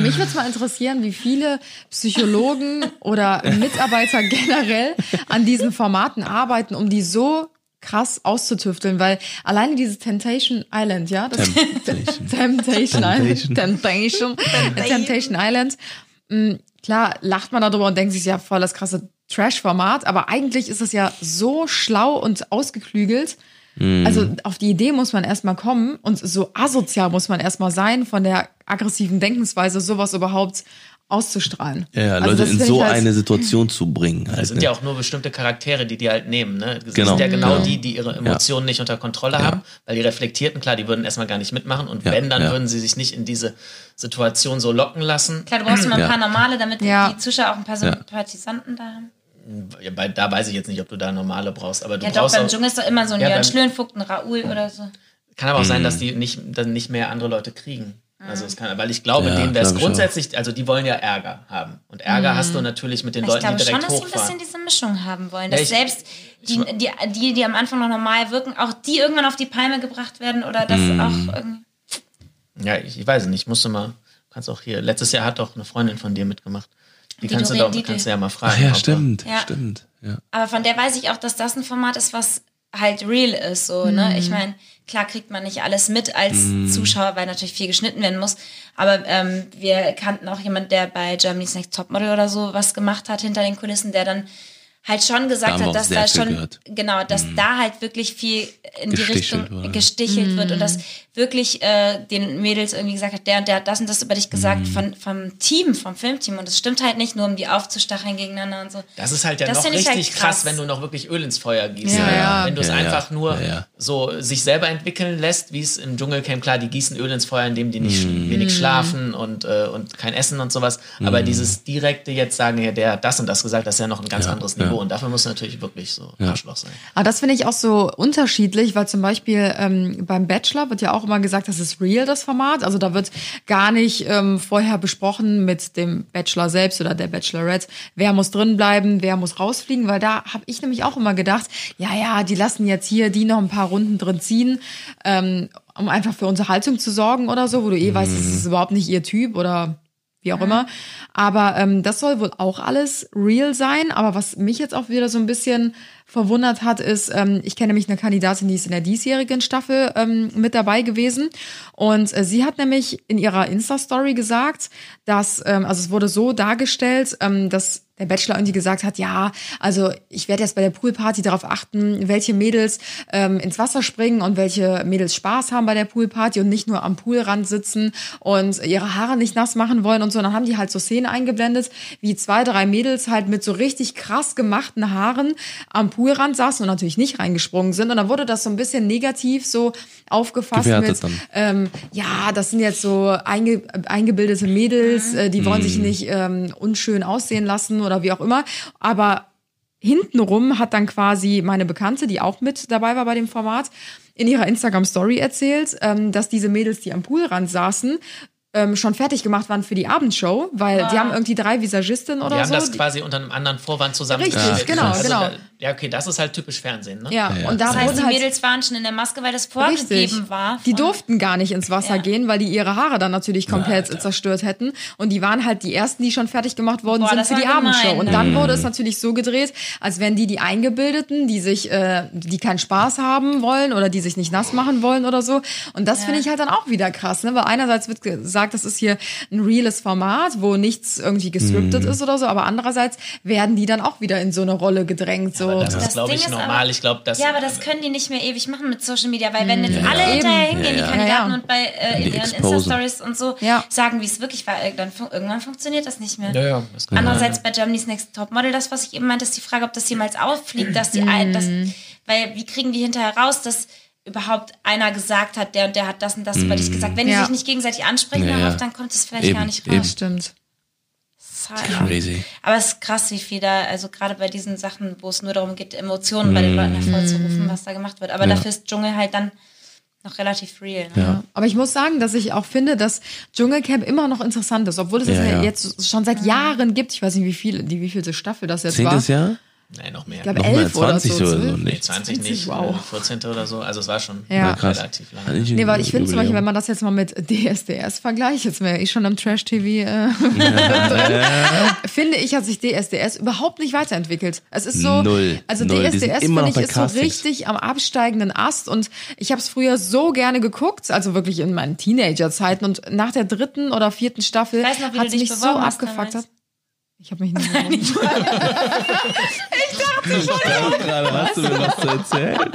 Speaker 4: Mich würde es mal interessieren, wie viele Psychologen oder Mitarbeiter generell an diesen Formaten arbeiten, um die so krass auszutüfteln, weil alleine dieses Temptation Island, ja, das
Speaker 3: Temptation.
Speaker 4: Temptation Island,
Speaker 3: Temptation.
Speaker 4: Temptation, Temptation Island, mh, klar lacht man darüber und denkt sich ja voll das krasse Trash-Format, aber eigentlich ist es ja so schlau und ausgeklügelt. Also auf die Idee muss man erstmal kommen und so asozial muss man erstmal sein, von der aggressiven Denkensweise sowas überhaupt auszustrahlen.
Speaker 3: Ja, ja
Speaker 4: Also
Speaker 3: Leute
Speaker 4: das
Speaker 3: in so
Speaker 4: halt-
Speaker 3: eine Situation zu bringen. Halt,
Speaker 2: Es sind
Speaker 3: ne?
Speaker 2: ja auch nur bestimmte Charaktere, die die halt nehmen. Ne? Das
Speaker 3: Genau.
Speaker 2: sind ja genau
Speaker 3: Genau.
Speaker 2: die, die ihre Emotionen nicht unter Kontrolle haben, weil die Reflektierten, klar, die würden erstmal gar nicht mitmachen und
Speaker 3: Ja,
Speaker 2: wenn, dann
Speaker 3: ja.
Speaker 2: würden sie sich nicht in diese Situation so locken lassen.
Speaker 1: Klar, du brauchst immer ein
Speaker 3: Ja.
Speaker 1: paar normale, damit
Speaker 4: Ja.
Speaker 1: die Zuschauer auch ein paar Sympathisanten da haben.
Speaker 2: Ja, bei, da weiß ich jetzt nicht, ob du da normale brauchst, aber du
Speaker 1: Ja, doch,
Speaker 2: brauchst
Speaker 1: beim
Speaker 2: auch,
Speaker 1: Dschungel ist doch immer so ein
Speaker 2: Ja,
Speaker 1: Jörn
Speaker 2: beim-
Speaker 1: Schlönvogt, ein Raoul oder so.
Speaker 2: kann aber auch sein,
Speaker 3: Mhm.
Speaker 2: dass die nicht, dann nicht mehr andere Leute kriegen. Also es kann, weil ich glaube,
Speaker 3: Ja,
Speaker 2: denen wäre es
Speaker 3: glaub ich auch.
Speaker 2: grundsätzlich, also die wollen ja Ärger haben. Und Ärger hast du natürlich mit den
Speaker 1: Ich
Speaker 2: Leuten,
Speaker 1: glaube
Speaker 2: die
Speaker 1: schon,
Speaker 2: direkt
Speaker 1: dass sie ein
Speaker 2: hochfahren.
Speaker 1: bisschen diese Mischung haben wollen.
Speaker 2: Ja,
Speaker 1: Dass
Speaker 2: ich-
Speaker 1: selbst die, die, die, die am Anfang noch normal wirken, auch die irgendwann auf die Palme gebracht werden oder das
Speaker 2: Mhm.
Speaker 1: auch irgendwie.
Speaker 2: Ja, ich, ich weiß es nicht. Musst du mal, kannst auch hier. Letztes Jahr hat doch eine Freundin von dir mitgemacht. Die,
Speaker 1: Die
Speaker 2: kannst du doch,
Speaker 1: Dietl.
Speaker 2: kannst du ja mal fragen.
Speaker 3: Ach ja, stimmt,
Speaker 1: Ja.
Speaker 3: stimmt. Ja.
Speaker 1: Aber von der weiß ich auch, dass das ein Format ist, was halt real ist. So, ne? Ich meine, klar kriegt man nicht alles mit als Zuschauer, weil natürlich viel geschnitten werden muss. Aber ähm, wir kannten auch jemanden, der bei Germany's Next Topmodel oder so was gemacht hat hinter den Kulissen, der dann halt schon gesagt hat, dass da schon
Speaker 3: gehört.
Speaker 1: genau, dass da halt wirklich viel in die Richtung
Speaker 3: wurde.
Speaker 1: gestichelt wird und dass wirklich äh, den Mädels irgendwie gesagt hat, der und der hat das und das über dich gesagt von, vom Team, vom Filmteam und es stimmt halt nicht nur, um die aufzustacheln gegeneinander und so.
Speaker 2: Das ist halt ja
Speaker 1: Das
Speaker 2: noch
Speaker 1: ich
Speaker 2: richtig
Speaker 1: halt
Speaker 2: krass,
Speaker 1: krass.
Speaker 2: wenn du noch wirklich Öl ins Feuer gießt.
Speaker 4: Ja, ja.
Speaker 2: Wenn du es
Speaker 3: Ja, ja.
Speaker 2: einfach nur
Speaker 3: Ja, ja.
Speaker 2: so sich selber entwickeln lässt, wie es im Dschungelcamp, klar, die gießen Öl ins Feuer, indem die nicht
Speaker 3: Mhm.
Speaker 2: wenig schlafen und, äh, und kein Essen und sowas. Aber dieses direkte jetzt sagen, ja, der hat das und das gesagt, das ist ja noch ein ganz
Speaker 3: Ja,
Speaker 2: anderes
Speaker 3: ja.
Speaker 2: Niveau. Und dafür muss natürlich wirklich so Arschloch sein.
Speaker 4: Aber das finde ich auch so unterschiedlich, weil zum Beispiel ähm, beim Bachelor wird ja auch immer gesagt, das ist real, das Format. Also da wird gar nicht ähm, vorher besprochen mit dem Bachelor selbst oder der Bachelorette, wer muss drin bleiben, wer muss rausfliegen, weil da habe ich nämlich auch immer gedacht, ja, ja, die lassen jetzt hier die noch ein paar Runden drin ziehen, ähm, um einfach für Unterhaltung zu sorgen oder so, wo du eh weißt, das ist überhaupt nicht ihr Typ oder wie auch immer. Aber ähm, das soll wohl auch alles real sein. Aber was mich jetzt auch wieder so ein bisschen verwundert hat, ist, ähm, ich kenne nämlich eine Kandidatin, die ist in der diesjährigen Staffel ähm, mit dabei gewesen. Und äh, sie hat nämlich in ihrer Insta-Story gesagt, dass, ähm, also es wurde so dargestellt, ähm, dass der Bachelor irgendwie gesagt hat, ja, also ich werde jetzt bei der Poolparty darauf achten, welche Mädels ähm, ins Wasser springen und welche Mädels Spaß haben bei der Poolparty und nicht nur am Poolrand sitzen und ihre Haare nicht nass machen wollen und so. Und dann haben die halt so Szenen eingeblendet, wie zwei, drei Mädels halt mit so richtig krass gemachten Haaren am Poolrand saßen und natürlich nicht reingesprungen sind. Und dann wurde das so ein bisschen negativ so aufgefasst
Speaker 3: Gewertet
Speaker 4: mit, ähm, ja, das sind jetzt so einge eingebildete Mädels, äh, die wollen
Speaker 3: Mhm.
Speaker 4: sich nicht ähm, unschön aussehen lassen oder wie auch immer. Aber hintenrum hat dann quasi meine Bekannte, die auch mit dabei war bei dem Format, in ihrer Instagram-Story erzählt, ähm, dass diese Mädels, die am Poolrand saßen, ähm, schon fertig gemacht waren für die Abendshow, weil die haben irgendwie drei Visagistinnen oder
Speaker 2: Die haben
Speaker 4: so.
Speaker 2: das quasi unter einem anderen Vorwand
Speaker 4: Richtig,
Speaker 2: zusammengestellt.
Speaker 4: genau,
Speaker 2: also
Speaker 4: genau.
Speaker 2: Ja, okay, das ist halt typisch Fernsehen, ne?
Speaker 4: ja,
Speaker 3: Ja,
Speaker 4: und da
Speaker 1: Das heißt, die
Speaker 4: halt
Speaker 1: Mädels waren schon in der Maske, weil das
Speaker 4: Richtig.
Speaker 1: vorgegeben war.
Speaker 4: Die durften gar nicht ins Wasser
Speaker 1: Ja.
Speaker 4: gehen, weil die ihre Haare dann natürlich komplett zerstört hätten. Und die waren halt die ersten, die schon fertig gemacht worden
Speaker 1: Boah,
Speaker 4: sind für die
Speaker 1: war gemein,
Speaker 4: Abendshow. Und
Speaker 1: ne?
Speaker 4: dann wurde es natürlich so gedreht, als wenn die die Eingebildeten, die sich, äh, die keinen Spaß haben wollen oder die sich nicht nass machen wollen oder so. Und das finde ich halt dann auch wieder krass, ne? Weil einerseits wird gesagt, das ist hier ein reales Format, wo nichts irgendwie gescriptet ist oder so, aber andererseits werden die dann auch wieder in so eine Rolle gedrängt. So,
Speaker 2: aber das
Speaker 4: Ja.
Speaker 2: ist,
Speaker 1: Das
Speaker 2: glaube ich, normal.
Speaker 1: aber-
Speaker 2: ich glaube, das.
Speaker 1: Ja, aber das können die nicht mehr ewig machen mit Social Media, weil wenn jetzt
Speaker 3: Ja,
Speaker 1: alle
Speaker 3: ja.
Speaker 1: hinterher
Speaker 4: Eben.
Speaker 1: hingehen,
Speaker 3: Ja,
Speaker 1: die. Kandidaten
Speaker 4: Ja.
Speaker 1: und bei äh, in ihren. Insta-Stories und so
Speaker 4: Ja.
Speaker 1: sagen, wie es wirklich war, äh, dann fun irgendwann funktioniert das nicht mehr.
Speaker 2: ja, das
Speaker 1: Andererseits bei Germany's Next Topmodel, das, was ich eben meinte, ist die Frage, ob das jemals auffliegt, dass die ein, das, weil wie kriegen die hinterher raus, dass überhaupt einer gesagt hat, der und der hat das und das über dich gesagt. Wenn die
Speaker 4: Ja.
Speaker 1: sich nicht gegenseitig ansprechen
Speaker 3: Ja,
Speaker 1: darauf, dann kommt es vielleicht
Speaker 3: Eben,
Speaker 1: gar nicht
Speaker 3: eben.
Speaker 1: raus.
Speaker 4: Stimmt.
Speaker 1: Halt-
Speaker 3: Crazy.
Speaker 1: Aber es ist krass, wie viel da, also gerade bei diesen Sachen, wo es nur darum geht, Emotionen bei den Leuten
Speaker 3: Mhm.
Speaker 1: hervorzurufen, was da gemacht wird. Aber dafür ist Dschungel halt dann noch relativ real. Ne?
Speaker 4: Ja. Aber ich muss sagen, dass ich auch finde, dass Dschungelcamp immer noch interessant ist, obwohl es
Speaker 3: Ja,
Speaker 4: ja,
Speaker 3: ja.
Speaker 4: jetzt schon seit Jahren gibt. Ich weiß nicht, wie viel, die wievielte Staffel das jetzt
Speaker 3: Zehntes
Speaker 4: war.
Speaker 3: Jahr?
Speaker 2: Nein, noch mehr.
Speaker 4: Ich glaube
Speaker 3: Noch mehr,
Speaker 4: elf oder
Speaker 3: 20
Speaker 4: so.
Speaker 3: oder so.
Speaker 2: Nee,
Speaker 3: nicht.
Speaker 2: 20 nicht,
Speaker 4: wow.
Speaker 2: äh, 14. oder so. Also es war schon
Speaker 4: Ja.
Speaker 3: krass.
Speaker 2: relativ lang.
Speaker 3: Ich
Speaker 4: Nee, weil ich finde zum Beispiel, wenn man das jetzt mal mit DSDS vergleicht, jetzt wäre ich schon im Trash-TV äh, drin, finde ich, hat sich DSDS überhaupt nicht weiterentwickelt. Es ist so,
Speaker 3: Null.
Speaker 4: also
Speaker 3: Null.
Speaker 4: DSDS finde ich ist so richtig am absteigenden Ast und ich habe es früher so gerne geguckt, also wirklich in meinen Teenager-Zeiten und nach der dritten oder vierten Staffel
Speaker 1: noch,
Speaker 4: hat
Speaker 1: dich
Speaker 4: mich so abgefuckt. Hat. Ich habe mich nicht beworben.
Speaker 3: Ich dachte gerade, hast du mir was zu erzählen?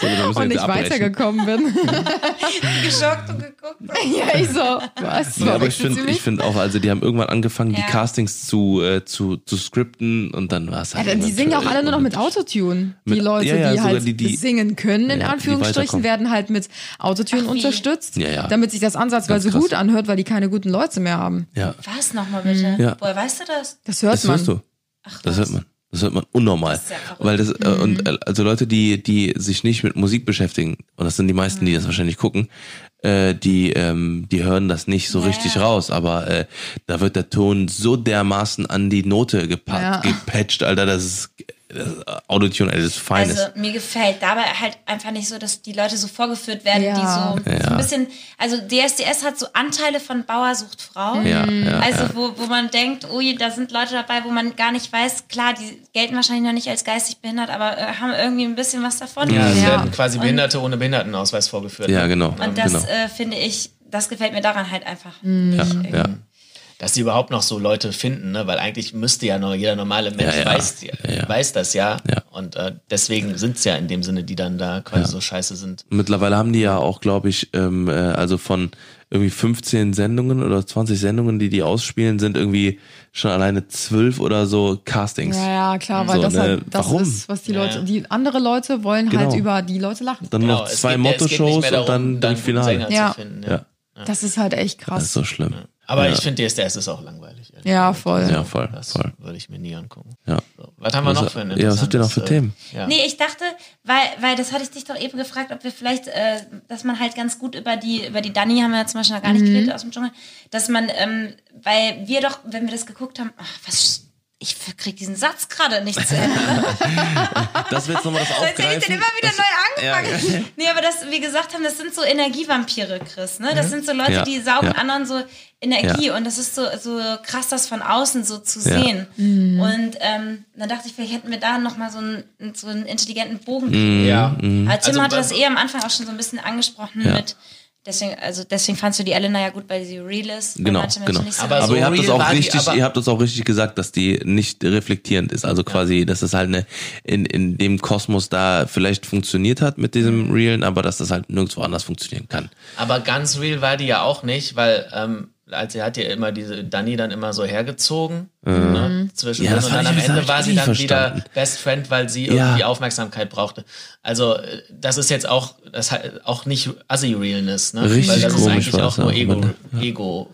Speaker 3: so,
Speaker 4: und ich
Speaker 3: abbrechen.
Speaker 4: weitergekommen bin.
Speaker 1: Geschockt und geguckt.
Speaker 4: ja, ich so, was?
Speaker 3: Ja, aber ich finde, ich finde auch, also die haben irgendwann angefangen, die
Speaker 1: Ja.
Speaker 3: Castings zu, äh, zu, zu skripten und dann war es
Speaker 4: Ja,
Speaker 3: halt.
Speaker 4: denn die singen ja auch alle nur noch mit. Autotune. Die Leute,
Speaker 3: ja, ja,
Speaker 4: die halt
Speaker 3: die- die-
Speaker 4: singen können, in
Speaker 3: Ja, die
Speaker 4: Anführungsstrichen, werden halt mit Autotune
Speaker 1: Ach,
Speaker 4: unterstützt,
Speaker 3: Ja, ja.
Speaker 4: damit sich das ansatzweise gut anhört, weil die keine guten Leute mehr haben.
Speaker 3: Ja,
Speaker 1: Was nochmal bitte?
Speaker 3: Ja.
Speaker 1: Woher weißt du das?
Speaker 4: Das hört
Speaker 3: das
Speaker 4: man.
Speaker 3: hörst du.
Speaker 1: Ach,
Speaker 3: Das
Speaker 1: was?
Speaker 3: hört man. Das hört man unnormal.
Speaker 1: ist ja verrückt.
Speaker 3: Weil das, äh, und, äh, also Leute, die, die sich nicht mit Musik beschäftigen, und das sind die meisten, die das wahrscheinlich gucken, äh, die, ähm, die hören das nicht so
Speaker 1: Ja,
Speaker 3: richtig
Speaker 1: ja.
Speaker 3: raus, aber äh, da wird der Ton so dermaßen an die Note gepackt,
Speaker 4: Ja.
Speaker 3: gepatcht, Alter, das das ist Autotune, ey, das ist feines.
Speaker 1: Also mir gefällt dabei halt einfach nicht so, dass die Leute so vorgeführt werden,
Speaker 4: Ja.
Speaker 1: die so, so
Speaker 3: Ja.
Speaker 1: ein bisschen, also DSDS hat so Anteile von Bauer sucht Frau.
Speaker 3: ja, ja,
Speaker 1: Also
Speaker 3: ja.
Speaker 1: wo, wo man denkt, ui, da sind Leute dabei, wo man gar nicht weiß, klar, die gelten wahrscheinlich noch nicht als geistig behindert, aber äh, haben irgendwie ein bisschen was davon.
Speaker 2: Ja, es
Speaker 4: Ja.
Speaker 2: werden quasi Behinderte ohne Behindertenausweis vorgeführt.
Speaker 3: ja,
Speaker 2: ne?
Speaker 3: genau.
Speaker 1: Und das
Speaker 3: genau.
Speaker 1: äh, finde ich, das gefällt mir daran halt einfach.
Speaker 3: ja, ja.
Speaker 2: Dass sie überhaupt noch so Leute finden, ne? weil eigentlich müsste ja noch jeder normale Mensch
Speaker 3: Ja, ja.
Speaker 2: weiß,
Speaker 3: Ja, ja.
Speaker 2: weiß das ja.
Speaker 3: Ja.
Speaker 2: Und äh, deswegen sind's ja in dem Sinne, die dann da quasi so scheiße sind.
Speaker 3: Mittlerweile haben die ja auch, glaube ich, ähm, äh, also von irgendwie 15 Sendungen oder 20 Sendungen, die die ausspielen, sind irgendwie schon alleine 12 oder so Castings.
Speaker 4: Ja, ja, klar, weil
Speaker 3: So,
Speaker 4: das
Speaker 3: ne,
Speaker 4: halt das
Speaker 3: warum?
Speaker 4: ist, was die Leute,
Speaker 2: ja.
Speaker 4: die andere Leute wollen halt
Speaker 3: Genau.
Speaker 4: über die Leute lachen.
Speaker 3: Dann
Speaker 2: Genau,
Speaker 3: noch
Speaker 2: es
Speaker 3: zwei
Speaker 2: es
Speaker 3: Motto-Shows und dann das
Speaker 2: guten
Speaker 3: Finale.
Speaker 2: Finden.
Speaker 3: Ja.
Speaker 4: Das ist halt echt
Speaker 3: Das
Speaker 4: krass.
Speaker 3: ist so schlimm.
Speaker 2: Aber
Speaker 3: Ja.
Speaker 2: ich finde DSDS ist auch langweilig. ehrlich
Speaker 4: Ja, voll.
Speaker 3: Ja, voll,
Speaker 2: Das
Speaker 3: voll.
Speaker 2: würde ich mir nie angucken.
Speaker 3: Ja.
Speaker 2: So, was haben wir
Speaker 3: Was-
Speaker 2: noch für ein
Speaker 3: ja, was habt ihr noch für
Speaker 2: interessantes,
Speaker 3: Themen?
Speaker 2: äh, Ja.
Speaker 1: Nee, ich dachte, weil, weil das hatte ich dich doch eben gefragt, ob wir vielleicht, äh, dass man halt ganz gut über die, über die Dani haben wir ja zum Beispiel noch gar nicht geredet aus dem Dschungel, dass man, ähm, weil wir doch, wenn wir das geguckt haben, ach, was, ich krieg diesen Satz gerade nicht zu Ende.
Speaker 3: Das wird nochmal das
Speaker 1: Als hätte ich
Speaker 3: aufgreifen.
Speaker 1: den immer wieder neu
Speaker 3: Ja,
Speaker 1: angefangen. Nee, aber das, wie gesagt haben, das sind so Energievampire, Chris. Ne? Das sind so Leute,
Speaker 3: Ja,
Speaker 1: die saugen
Speaker 3: ja.
Speaker 1: anderen so Energie und das ist so, so krass, das von außen so zu
Speaker 3: Ja.
Speaker 1: sehen. Und ähm, dann dachte ich, vielleicht hätten wir da nochmal so einen, so einen intelligenten Bogen kriegen.
Speaker 2: Ja.
Speaker 1: Aber Tim
Speaker 2: Also,
Speaker 1: hatte das eh am Anfang auch schon so ein bisschen angesprochen
Speaker 3: Ja.
Speaker 1: mit. Deswegen, also deswegen fandst du die Elena ja gut, weil sie real ist.
Speaker 3: Genau, genau.
Speaker 1: nicht so
Speaker 2: Aber
Speaker 3: Aber,
Speaker 2: so
Speaker 3: ihr habt das auch
Speaker 2: die,
Speaker 3: richtig,
Speaker 2: aber-
Speaker 3: ihr habt das auch richtig gesagt, dass die nicht reflektierend ist. Also quasi, dass das halt eine, in, in dem Kosmos da vielleicht funktioniert hat mit diesem Realen, aber dass das halt nirgendwo anders funktionieren kann.
Speaker 2: Aber ganz real war die ja auch nicht, weil ähm, als sie hat ja immer diese Dani dann immer so hergezogen ne, zwischen
Speaker 3: Ja,
Speaker 2: und dann am Ende war sie
Speaker 3: nicht
Speaker 2: dann wieder
Speaker 3: verstanden.
Speaker 2: Best Friend, weil sie
Speaker 3: Ja.
Speaker 2: irgendwie Aufmerksamkeit brauchte. Also äh, das ist jetzt auch das hat auch nicht Assi Realness, ne?
Speaker 3: Richtig
Speaker 2: weil das ist eigentlich auch nur Ego,
Speaker 3: Mann.
Speaker 2: Ego.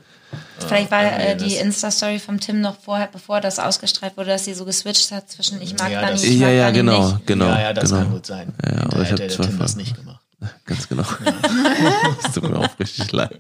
Speaker 1: Vielleicht war äh, die Insta-Story vom Tim noch vorher, bevor das ausgestrahlt wurde, dass sie so geswitcht hat zwischen ich mag
Speaker 2: Ja,
Speaker 1: Dani, ich mag
Speaker 3: ja, ja,
Speaker 1: Dani
Speaker 3: genau,
Speaker 1: nicht.
Speaker 3: genau.
Speaker 2: ja, ja, das
Speaker 3: genau.
Speaker 2: kann gut sein.
Speaker 3: Ja, ja,
Speaker 2: da
Speaker 3: aber ich
Speaker 2: hätte der Tim das nicht gemacht.
Speaker 3: Ganz genau. das tut mir auch richtig leid.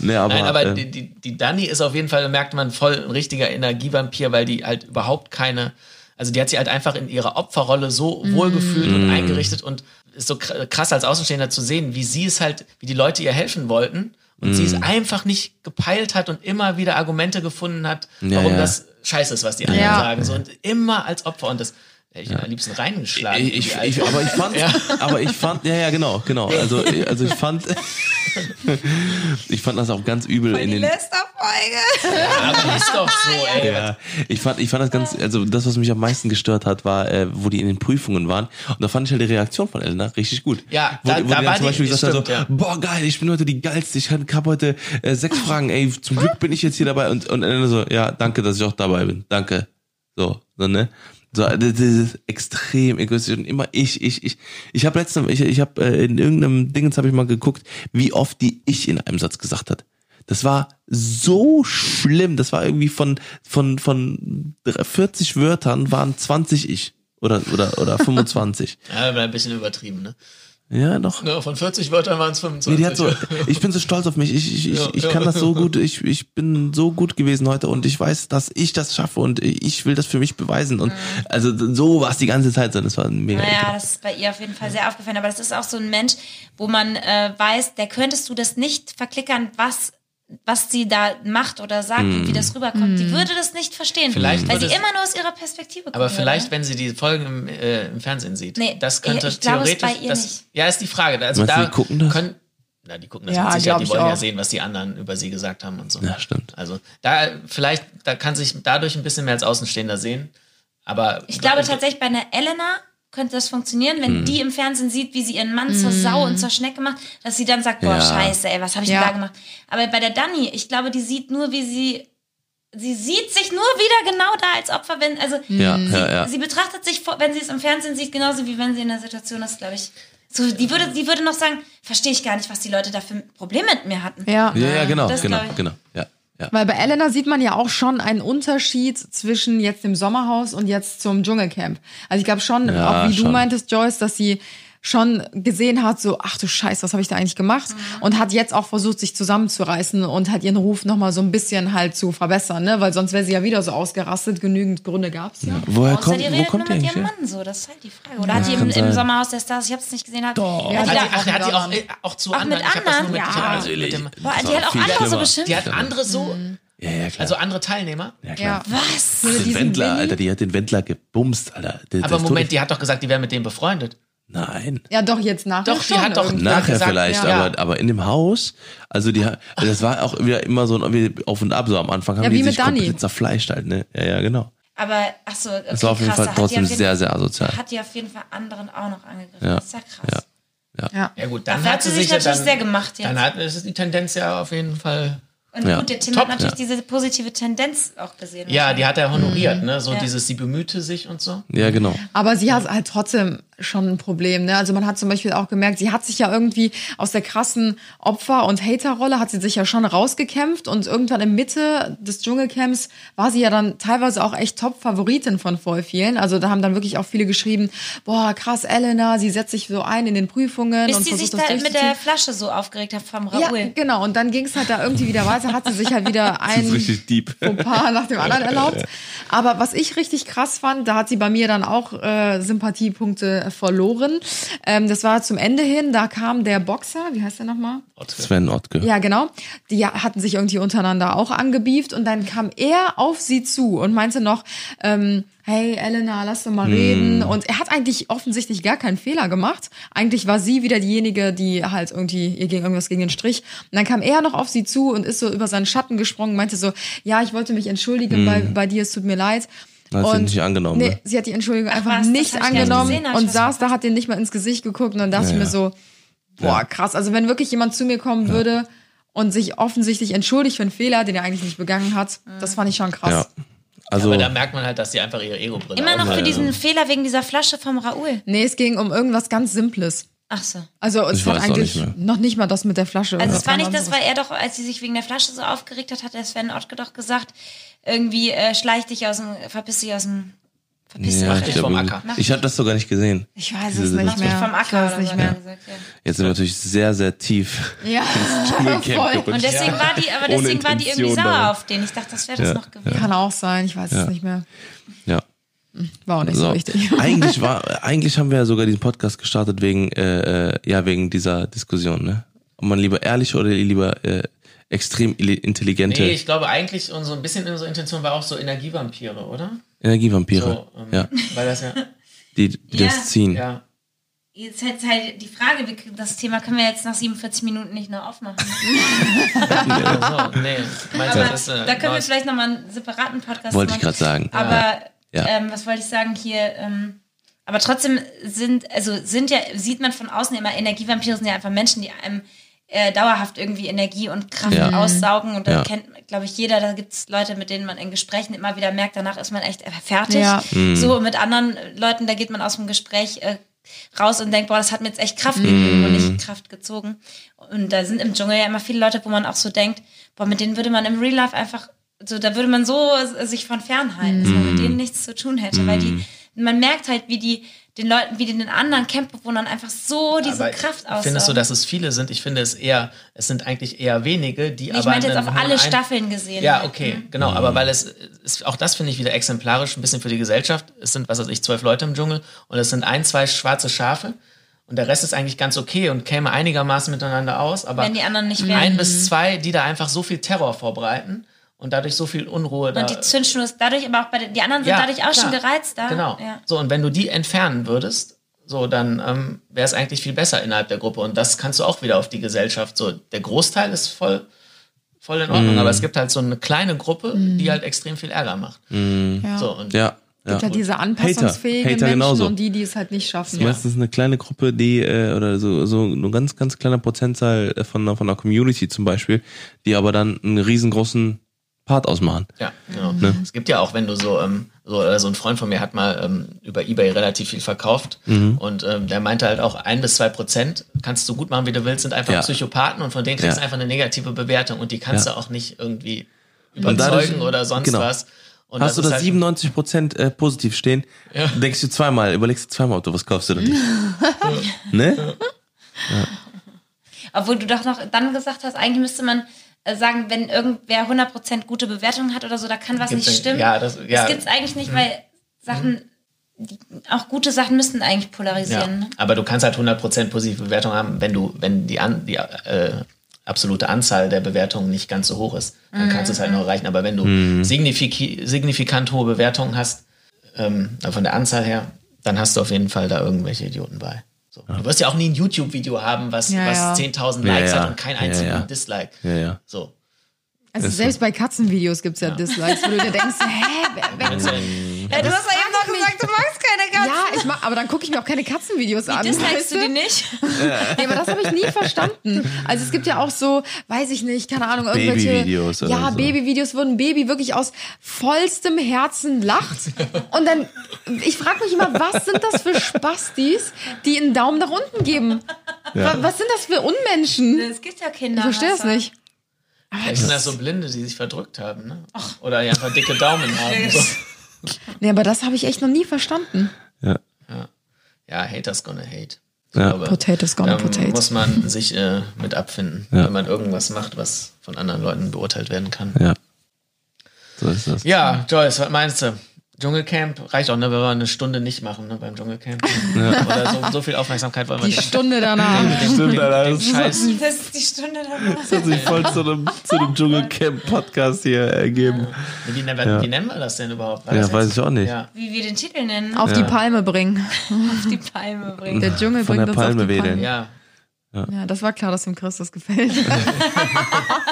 Speaker 3: Nee, aber,
Speaker 2: Nein, aber
Speaker 3: äh,
Speaker 2: die, die, die Dani ist auf jeden Fall, merkt man, voll ein richtiger Energievampir, weil die halt überhaupt keine, also die hat sich halt einfach in ihrer Opferrolle so wohlgefühlt
Speaker 3: Mm.
Speaker 2: und eingerichtet und ist so kr- krass als Außenstehender zu sehen, wie sie es halt, wie die Leute ihr helfen wollten und sie es
Speaker 3: Mm.
Speaker 2: einfach nicht gepeilt hat und immer wieder Argumente gefunden hat,
Speaker 3: Ja,
Speaker 2: warum
Speaker 3: ja.
Speaker 2: das scheiße ist, was die anderen
Speaker 4: Ja.
Speaker 2: sagen. So, und immer als Opfer und das hätte ich am liebsten reingeschlagen.
Speaker 3: ich, ich,
Speaker 2: die
Speaker 3: aber ich fand, aber ich fand, ja, ja, genau, genau. Also, also ich fand, Ich fand das auch ganz übel in den.
Speaker 1: Lästerfolge.
Speaker 2: Aber ist doch so, ey.
Speaker 3: Ja, ich fand, ich fand das ganz, also das, was mich am meisten gestört hat, war, äh, wo die in den Prüfungen waren. Und da fand ich halt die Reaktion von Elena richtig gut.
Speaker 2: Ja,
Speaker 3: wo,
Speaker 2: da-
Speaker 3: wo
Speaker 2: da
Speaker 3: die
Speaker 2: war
Speaker 3: zum
Speaker 2: die-
Speaker 3: Beispiel gesagt
Speaker 2: stimmt,
Speaker 3: hat, so,
Speaker 2: ja.
Speaker 3: boah geil, ich bin heute die geilste, ich habe heute äh, sechs Fragen, ey, zum Glück bin ich jetzt hier dabei. Und, und Elena so, ja, danke, dass ich auch dabei bin, danke. So, so ne? So, das ist extrem egoistisch und immer ich, ich, ich. Ich habe letztens, ich, ich habe äh, in irgendeinem Dingens habe ich mal geguckt, wie oft die ich in einem Satz gesagt hat. Das war so schlimm. Das war irgendwie von von von 40 Wörtern waren 20 ich oder oder oder 25.
Speaker 2: Ja, war ein bisschen übertrieben, ne?
Speaker 3: Ja, doch.
Speaker 2: Ja, von 40 Wörtern waren es 25.
Speaker 3: Nee, die hat so, ich bin so stolz auf mich. Ich, ich, ich,
Speaker 2: Ja,
Speaker 3: ich
Speaker 2: ja.
Speaker 3: kann das so gut. Ich, ich bin so gut gewesen heute und ich weiß, dass ich das schaffe und ich will das für mich beweisen. Und also so war es die ganze Zeit. so. Das war mega.
Speaker 1: Naja, das ist bei ihr auf jeden Fall sehr aufgefallen. Aber das ist auch so ein Mensch, wo man äh, weiß, der könntest du das nicht verklickern, was was sie da macht oder sagt und wie das rüberkommt. Die würde das nicht verstehen,
Speaker 2: Vielleicht
Speaker 1: weil sie
Speaker 2: würde es-
Speaker 1: immer nur aus ihrer Perspektive guckt.
Speaker 2: Aber vielleicht, wenn sie die Folgen im, äh, im Fernsehen sieht,
Speaker 1: Nee,
Speaker 2: das könnte
Speaker 1: ich glaube, es
Speaker 2: theoretisch.
Speaker 1: bei ihr
Speaker 2: das,
Speaker 1: nicht.
Speaker 2: Ja, ist die Frage. Also
Speaker 3: Meinst
Speaker 2: da
Speaker 3: die gucken das?
Speaker 2: Können, na, die gucken das
Speaker 4: Ja,
Speaker 2: mit Sicherheit. Die
Speaker 4: ich
Speaker 2: wollen ja sehen, was die anderen über sie gesagt haben und so.
Speaker 3: Ja, stimmt.
Speaker 2: Also da vielleicht, da kann sich dadurch ein bisschen mehr als Außenstehender sehen. Aber
Speaker 1: Ich glaube tatsächlich, bei einer Elena könnte das funktionieren,
Speaker 3: Hm.
Speaker 1: wenn die im Fernsehen sieht, wie sie ihren Mann zur Sau und zur Schnecke macht, dass sie dann sagt, boah,
Speaker 3: Ja.
Speaker 1: scheiße, ey, was habe ich
Speaker 4: Ja.
Speaker 1: denn da gemacht? Aber bei der Dani, ich glaube, die sieht nur, wie sie, sie sieht sich nur wieder genau da als Opfer, wenn, also
Speaker 3: Ja,
Speaker 1: sie,
Speaker 3: ja, ja.
Speaker 1: sie betrachtet sich, wenn sie es im Fernsehen sieht, genauso wie wenn sie in der Situation ist, glaube ich. So, die würde, die würde noch sagen, verstehe ich gar nicht, was die Leute da für ein Problem mit mir hatten.
Speaker 4: Ja.
Speaker 3: Ja, ja, genau,
Speaker 1: Das
Speaker 3: genau, genau. Ja, ja.
Speaker 4: Weil bei Elena sieht man ja auch schon einen Unterschied zwischen jetzt dem Sommerhaus und jetzt zum Dschungelcamp. Also ich glaube schon,
Speaker 3: Ja,
Speaker 4: auch wie du
Speaker 3: schon.
Speaker 4: meintest, Joyce, dass sie schon gesehen hat, so, ach du Scheiße, was habe ich da eigentlich gemacht?
Speaker 1: Mhm.
Speaker 4: Und hat jetzt auch versucht, sich zusammenzureißen und hat ihren Ruf nochmal so ein bisschen halt zu verbessern, ne? Weil sonst wäre sie ja wieder so ausgerastet. Genügend Gründe gab's ja.
Speaker 3: Woher
Speaker 1: Außer
Speaker 3: kommt,
Speaker 1: die
Speaker 3: wo kommt
Speaker 1: nur
Speaker 3: der
Speaker 1: mit
Speaker 3: eigentlich
Speaker 1: ihrem? Mann so, das ist halt die Frage. Oder hat die im, im. Sommerhaus der Stars, ich habe es nicht gesehen, hat,
Speaker 4: Doch.
Speaker 1: hat
Speaker 2: hat
Speaker 1: die
Speaker 2: ach, hat die auch,
Speaker 1: gewonnen.
Speaker 2: äh, auch zu
Speaker 1: Ach,
Speaker 2: anderen.
Speaker 1: mit
Speaker 2: ich habe das nur mit,
Speaker 1: anderen? Ja.
Speaker 2: das mit dem,
Speaker 1: Boah,
Speaker 3: Das
Speaker 1: die hat auch andere so bestimmt.
Speaker 2: die hat andere so,
Speaker 3: Ja, ja, klar.
Speaker 2: also andere Teilnehmer.
Speaker 3: ja, klar.
Speaker 4: Ja.
Speaker 1: Was?
Speaker 4: Mit
Speaker 3: Den Wendler. Alter, die hat den Wendler gebumst, Alter. Der-
Speaker 2: Aber
Speaker 3: das
Speaker 2: Moment, die hat doch gesagt, die wäre mit dem befreundet.
Speaker 3: Nein.
Speaker 4: Ja, doch, jetzt nachher
Speaker 2: Doch, die hat doch-.
Speaker 3: Nachher
Speaker 2: gesagt,
Speaker 3: vielleicht,
Speaker 2: ja.
Speaker 3: aber, aber in dem Haus, also die, das war auch wieder immer so ein auf und ab, so am Anfang haben
Speaker 4: Ja,
Speaker 3: die
Speaker 4: wie mit
Speaker 3: sich
Speaker 4: Dani.
Speaker 3: komplett zerfleischt halt, ne? Ja, ja, genau.
Speaker 1: Aber, ach so, okay,
Speaker 3: Das war auf jeden
Speaker 1: krass,
Speaker 3: Fall trotzdem
Speaker 1: jeden-
Speaker 3: sehr, sehr asozial.
Speaker 1: Hat die auf jeden Fall anderen auch noch angegriffen.
Speaker 3: Ja.
Speaker 1: Das ist ja krass.
Speaker 3: Ja.
Speaker 4: Ja.
Speaker 2: Ja gut, dann
Speaker 1: Dafür
Speaker 2: hat sie
Speaker 1: sich natürlich
Speaker 2: dann,
Speaker 1: sehr gemacht jetzt.
Speaker 2: Dann hat ist die Tendenz ja auf jeden Fall.
Speaker 1: Und
Speaker 3: Ja.
Speaker 1: gut, der Tim
Speaker 2: Top,
Speaker 1: hat natürlich
Speaker 3: ja.
Speaker 1: diese positive Tendenz auch gesehen.
Speaker 2: Ja, die hat er honoriert, ne? So
Speaker 1: Ja.
Speaker 2: dieses, sie bemühte sich und so.
Speaker 3: Ja, genau.
Speaker 4: Aber sie hat halt trotzdem schon ein Problem. Ne? Also man hat zum Beispiel auch gemerkt, sie hat sich ja irgendwie aus der krassen Opfer- und Haterrolle hat sie sich ja schon rausgekämpft und irgendwann in Mitte des Dschungelcamps war sie ja dann teilweise auch echt Top-Favoritin von voll vielen. Also da haben dann wirklich auch viele geschrieben, boah, krass, Elena, sie setzt sich so ein in den Prüfungen
Speaker 1: Bis
Speaker 4: und
Speaker 1: sie sich da mit der Flasche so aufgeregt hat vom
Speaker 4: ja,
Speaker 1: Raoul.
Speaker 4: genau. Und dann ging es halt da irgendwie wieder weiter, hat sie sich halt wieder ein. Fauxpas nach dem anderen erlaubt. Aber was ich richtig krass fand, da hat sie bei mir dann auch äh, Sympathiepunkte verloren. Ähm, das war zum Ende hin, da kam der Boxer, wie heißt der nochmal?
Speaker 3: Sven Ottke.
Speaker 4: Ja, genau. Die hatten sich irgendwie untereinander auch angebieft und dann kam er auf sie zu und meinte noch, ähm, hey Elena, lass doch mal reden. Und er hat eigentlich offensichtlich gar keinen Fehler gemacht. Eigentlich war sie wieder diejenige, die halt irgendwie, ihr ging irgendwas gegen den Strich. Und dann kam er noch auf sie zu und ist so über seinen Schatten gesprungen, meinte so, ja, ich wollte mich entschuldigen bei, bei dir, es tut mir leid.
Speaker 3: Hat sie
Speaker 4: Und-
Speaker 3: nicht angenommen,
Speaker 4: Nee,
Speaker 3: ne?
Speaker 4: sie hat die Entschuldigung einfach
Speaker 1: was,
Speaker 4: nicht angenommen
Speaker 1: gesehen,
Speaker 4: und saß da, hat den nicht mal ins Gesicht geguckt und dann dachte ich mir so, boah, krass. Also wenn wirklich jemand zu mir kommen würde und sich offensichtlich entschuldigt für einen Fehler, den er eigentlich nicht begangen hat, das fand ich schon krass.
Speaker 3: Ja. Also,
Speaker 2: Aber da merkt man halt, dass sie einfach ihre Ego-Brille
Speaker 1: Immer noch für diesen Fehler wegen dieser Flasche vom Raoul.
Speaker 4: Nee, es ging um irgendwas ganz Simples.
Speaker 1: Ach so.
Speaker 4: Also es
Speaker 3: Ich
Speaker 4: hat eigentlich
Speaker 3: nicht
Speaker 4: noch nicht mal das mit der Flasche.
Speaker 1: Also es war nicht das, weil er doch, als sie sich wegen der Flasche so aufgeregt hat, hat der Sven Ottke doch gesagt, irgendwie äh, schleich dich aus dem, verpiss dich aus dem, verpiss dich
Speaker 3: ja,
Speaker 2: dich
Speaker 3: ich,
Speaker 2: vom Acker.
Speaker 3: ich habe das sogar nicht gesehen.
Speaker 4: Ich weiß
Speaker 3: Diese
Speaker 4: es nicht
Speaker 1: dich
Speaker 4: mehr.
Speaker 1: vom
Speaker 4: Ich
Speaker 1: Acker
Speaker 4: weiß
Speaker 1: oder
Speaker 4: nicht mehr.
Speaker 1: gesagt, ja.
Speaker 3: Jetzt sind wir natürlich sehr, sehr tief.
Speaker 4: Ja,
Speaker 3: Dschungelcamp
Speaker 4: voll.
Speaker 3: gerutscht.
Speaker 1: Und deswegen war die, aber deswegen war die irgendwie sauer auf den. Ich dachte, das wäre das
Speaker 3: Ja,
Speaker 1: noch gewesen.
Speaker 4: Kann auch sein, ich weiß es nicht mehr.
Speaker 3: Ja.
Speaker 4: War auch nicht so,
Speaker 3: So.
Speaker 4: wichtig.
Speaker 3: eigentlich war, eigentlich haben wir ja sogar diesen Podcast gestartet wegen, äh, äh, ja, wegen dieser Diskussion, ne? Ob man lieber ehrlich oder lieber äh, extrem intelligente
Speaker 2: Nee, ich glaube eigentlich, und so ein bisschen unsere Intention war auch so Energievampire, oder?
Speaker 3: Energievampire.
Speaker 2: So, ähm,
Speaker 3: ja,
Speaker 2: Weil das ja,
Speaker 3: die, die
Speaker 1: Ja.
Speaker 3: das ziehen.
Speaker 2: ja.
Speaker 1: Jetzt halt, halt die Frage, das Thema können wir jetzt nach 47 Minuten nicht nur aufmachen.
Speaker 2: so, nee. Meinst du, das ist, äh,
Speaker 1: da können wir vielleicht nochmal einen separaten Podcast
Speaker 3: Wollte ich
Speaker 1: machen.
Speaker 3: gerade sagen.
Speaker 1: Aber
Speaker 3: Ja.
Speaker 1: Ähm, was wollte ich sagen hier? Ähm, aber trotzdem sind, also sind ja, sieht man von außen immer, Energievampire sind ja einfach Menschen, die einem äh, dauerhaft irgendwie Energie und Kraft
Speaker 3: Ja.
Speaker 1: aussaugen. Und da
Speaker 3: Ja.
Speaker 1: kennt, glaube ich, jeder, da gibt es Leute, mit denen man in Gesprächen immer wieder merkt, danach ist man echt fertig.
Speaker 4: Ja.
Speaker 1: So und mit anderen Leuten, da geht man aus dem Gespräch äh, raus und denkt, boah, das hat mir jetzt echt Kraft gegeben und nicht Kraft gezogen. Und da sind im Dschungel ja immer viele Leute, wo man auch so denkt, boah, mit denen würde man im Real Life einfach, so, da würde man so äh, sich von fernhalten, dass man mit denen nichts zu tun hätte, weil die, man merkt halt, wie die den Leuten, wie den anderen Campbewohnern einfach so diese
Speaker 2: Aber
Speaker 1: Kraft aussaugen.
Speaker 2: Findest du, dass es viele sind? Ich finde es eher, es sind eigentlich eher wenige, die
Speaker 1: ich
Speaker 2: aber.
Speaker 1: meinte jetzt auf alle Staffeln gesehen.
Speaker 2: Ja,
Speaker 1: halt,
Speaker 2: okay,
Speaker 1: ne?
Speaker 2: genau, aber weil es ist, auch das finde ich wieder exemplarisch ein bisschen für die Gesellschaft. Es sind, was weiß ich, zwölf Leute im Dschungel und es sind ein, zwei schwarze Schafe und der Rest ist eigentlich ganz okay und käme einigermaßen miteinander aus, aber
Speaker 1: Wenn die anderen nicht wären.
Speaker 2: ein bis zwei, die da einfach so viel Terror vorbereiten und dadurch so viel Unruhe da.
Speaker 1: Und die Zündschnur ist dadurch, aber auch bei den, die anderen sind
Speaker 2: Ja,
Speaker 1: dadurch auch schon
Speaker 2: klar.
Speaker 1: gereizt da.
Speaker 2: Genau.
Speaker 1: Ja.
Speaker 2: So, und wenn du die entfernen würdest, so, dann ähm, wäre es eigentlich viel besser innerhalb der Gruppe. Und das kannst du auch wieder auf die Gesellschaft. So, der Großteil ist voll, voll in Ordnung, aber es gibt halt so eine kleine Gruppe, die halt extrem viel Ärger macht.
Speaker 4: Ja.
Speaker 2: So, und
Speaker 3: Ja. ja.
Speaker 4: gibt halt diese anpassungsfähigen
Speaker 3: Hater
Speaker 4: Menschen
Speaker 3: genauso.
Speaker 4: und die, die es halt nicht schaffen.
Speaker 3: Meistens eine kleine Gruppe, die, äh, oder so, so eine ganz, ganz kleiner Prozentzahl von, einer- von einer Community zum Beispiel, die aber dann einen riesengroßen Part ausmachen.
Speaker 2: Ja, genau.
Speaker 3: Ne?
Speaker 2: Es gibt ja auch, wenn du so, ähm, so, äh, so ein Freund von mir hat mal ähm, über Ebay relativ viel verkauft
Speaker 3: Mhm.
Speaker 2: und ähm, der meinte halt auch, ein bis zwei Prozent kannst du gut machen, wie du willst, sind einfach
Speaker 3: Ja.
Speaker 2: Psychopathen und von denen kriegst du
Speaker 3: Ja.
Speaker 2: einfach eine negative Bewertung und die kannst
Speaker 3: Ja.
Speaker 2: du auch nicht irgendwie
Speaker 3: Und dadurch-
Speaker 2: überzeugen oder sonst
Speaker 3: genau.
Speaker 2: was. Und
Speaker 3: Hast du da
Speaker 2: halt-
Speaker 3: 97 Prozent äh, positiv stehen,
Speaker 2: Ja.
Speaker 3: denkst du zweimal, überlegst du zweimal, ob du was kaufst oder nicht. ne?
Speaker 1: Obwohl du doch noch dann gesagt hast, eigentlich müsste man sagen, wenn irgendwer 100% gute Bewertungen hat oder so, da kann was
Speaker 2: Gibt's
Speaker 1: nicht stimmen.
Speaker 2: ja, das- ja.
Speaker 1: das gibt's eigentlich nicht, weil Sachen, die, auch gute Sachen müssten eigentlich
Speaker 2: Ja,
Speaker 1: polarisieren. ne?
Speaker 2: aber du kannst halt 100% positive Bewertung haben, wenn du, wenn die, an, die äh, absolute Anzahl der Bewertungen nicht ganz so hoch ist. Dann kannst du es halt noch erreichen. Aber wenn du signifiki signifikant hohe Bewertungen hast, ähm, von der Anzahl her, dann hast du auf jeden Fall da irgendwelche Idioten bei. So. Du wirst ja auch nie ein YouTube-Video haben, was,
Speaker 4: Ja,
Speaker 2: was
Speaker 4: ja.
Speaker 2: 10.000
Speaker 3: Ja,
Speaker 2: Likes
Speaker 3: ja.
Speaker 2: hat und kein
Speaker 3: Ja,
Speaker 2: einzigen
Speaker 3: ja.
Speaker 2: Dislike.
Speaker 3: Ja, ja.
Speaker 2: So.
Speaker 4: Also selbst bei Katzenvideos gibt's ja, Dislikes, wo du dir denkst, hä, wer, wer,
Speaker 2: ja-
Speaker 1: Ja, du hast ja eben noch gesagt, du magst keine Katzen.
Speaker 4: ja, ich mach, aber dann gucke ich mir auch keine Katzenvideos an.
Speaker 1: Dislikest
Speaker 4: weißt
Speaker 1: du die nicht?
Speaker 4: Nee, aber das habe ich nie verstanden. Also es gibt ja auch so, weiß ich nicht, keine Ahnung, irgendwelche
Speaker 3: Babyvideos oder
Speaker 4: Ja,
Speaker 3: so.
Speaker 4: Babyvideos, wo ein Baby wirklich aus vollstem Herzen lacht. Und dann, ich frage mich immer, was sind das für Spastis, die einen Daumen nach unten geben? Wa- Was sind das für Unmenschen?
Speaker 1: Es gibt ja Kinder.
Speaker 4: Ich verstehe das nicht.
Speaker 2: Vielleicht sind das so Blinde, die sich verdrückt haben, ne? Oder die einfach dicke Daumen haben. So.
Speaker 4: Nee, aber das habe ich echt noch nie verstanden.
Speaker 3: Ja.
Speaker 2: Ja, Haters gonna hate. Ich
Speaker 3: Ja.
Speaker 2: glaube,
Speaker 4: Potatoes gonna
Speaker 2: da
Speaker 4: potato.
Speaker 2: muss man sich äh, mit abfinden,
Speaker 3: Ja.
Speaker 2: wenn man irgendwas macht, was von anderen Leuten beurteilt werden kann.
Speaker 3: Ja. So ist das.
Speaker 2: Ja, Joyce, was meinst du? Dschungelcamp reicht auch, ne, wenn wir eine Stunde nicht machen, ne, beim Dschungelcamp. Oder so, so viel Aufmerksamkeit wollen wir
Speaker 4: Die
Speaker 2: nicht.
Speaker 4: Stunde danach.
Speaker 3: Stimmt, Alter,
Speaker 2: Den
Speaker 3: das
Speaker 2: Scheiß.
Speaker 1: Das ist die Stunde danach.
Speaker 3: hat sich voll zu einem, zu einem Dschungelcamp-Podcast hier ergeben.
Speaker 2: Wie, nennen- wie nennen wir das denn überhaupt? War
Speaker 3: Ja,
Speaker 2: das
Speaker 3: weiß
Speaker 2: jetzt-
Speaker 3: ich auch nicht.
Speaker 2: Ja.
Speaker 1: Wie wir den Titel nennen.
Speaker 4: Auf die Palme bringen.
Speaker 1: Auf die Palme bringen.
Speaker 4: Der Dschungel
Speaker 3: Von
Speaker 4: bringt
Speaker 3: der
Speaker 4: uns
Speaker 3: Palme
Speaker 4: auf die
Speaker 3: wedeln.
Speaker 4: Palme.
Speaker 2: ja.
Speaker 4: Ja, das war klar, dass dem Chris das gefällt.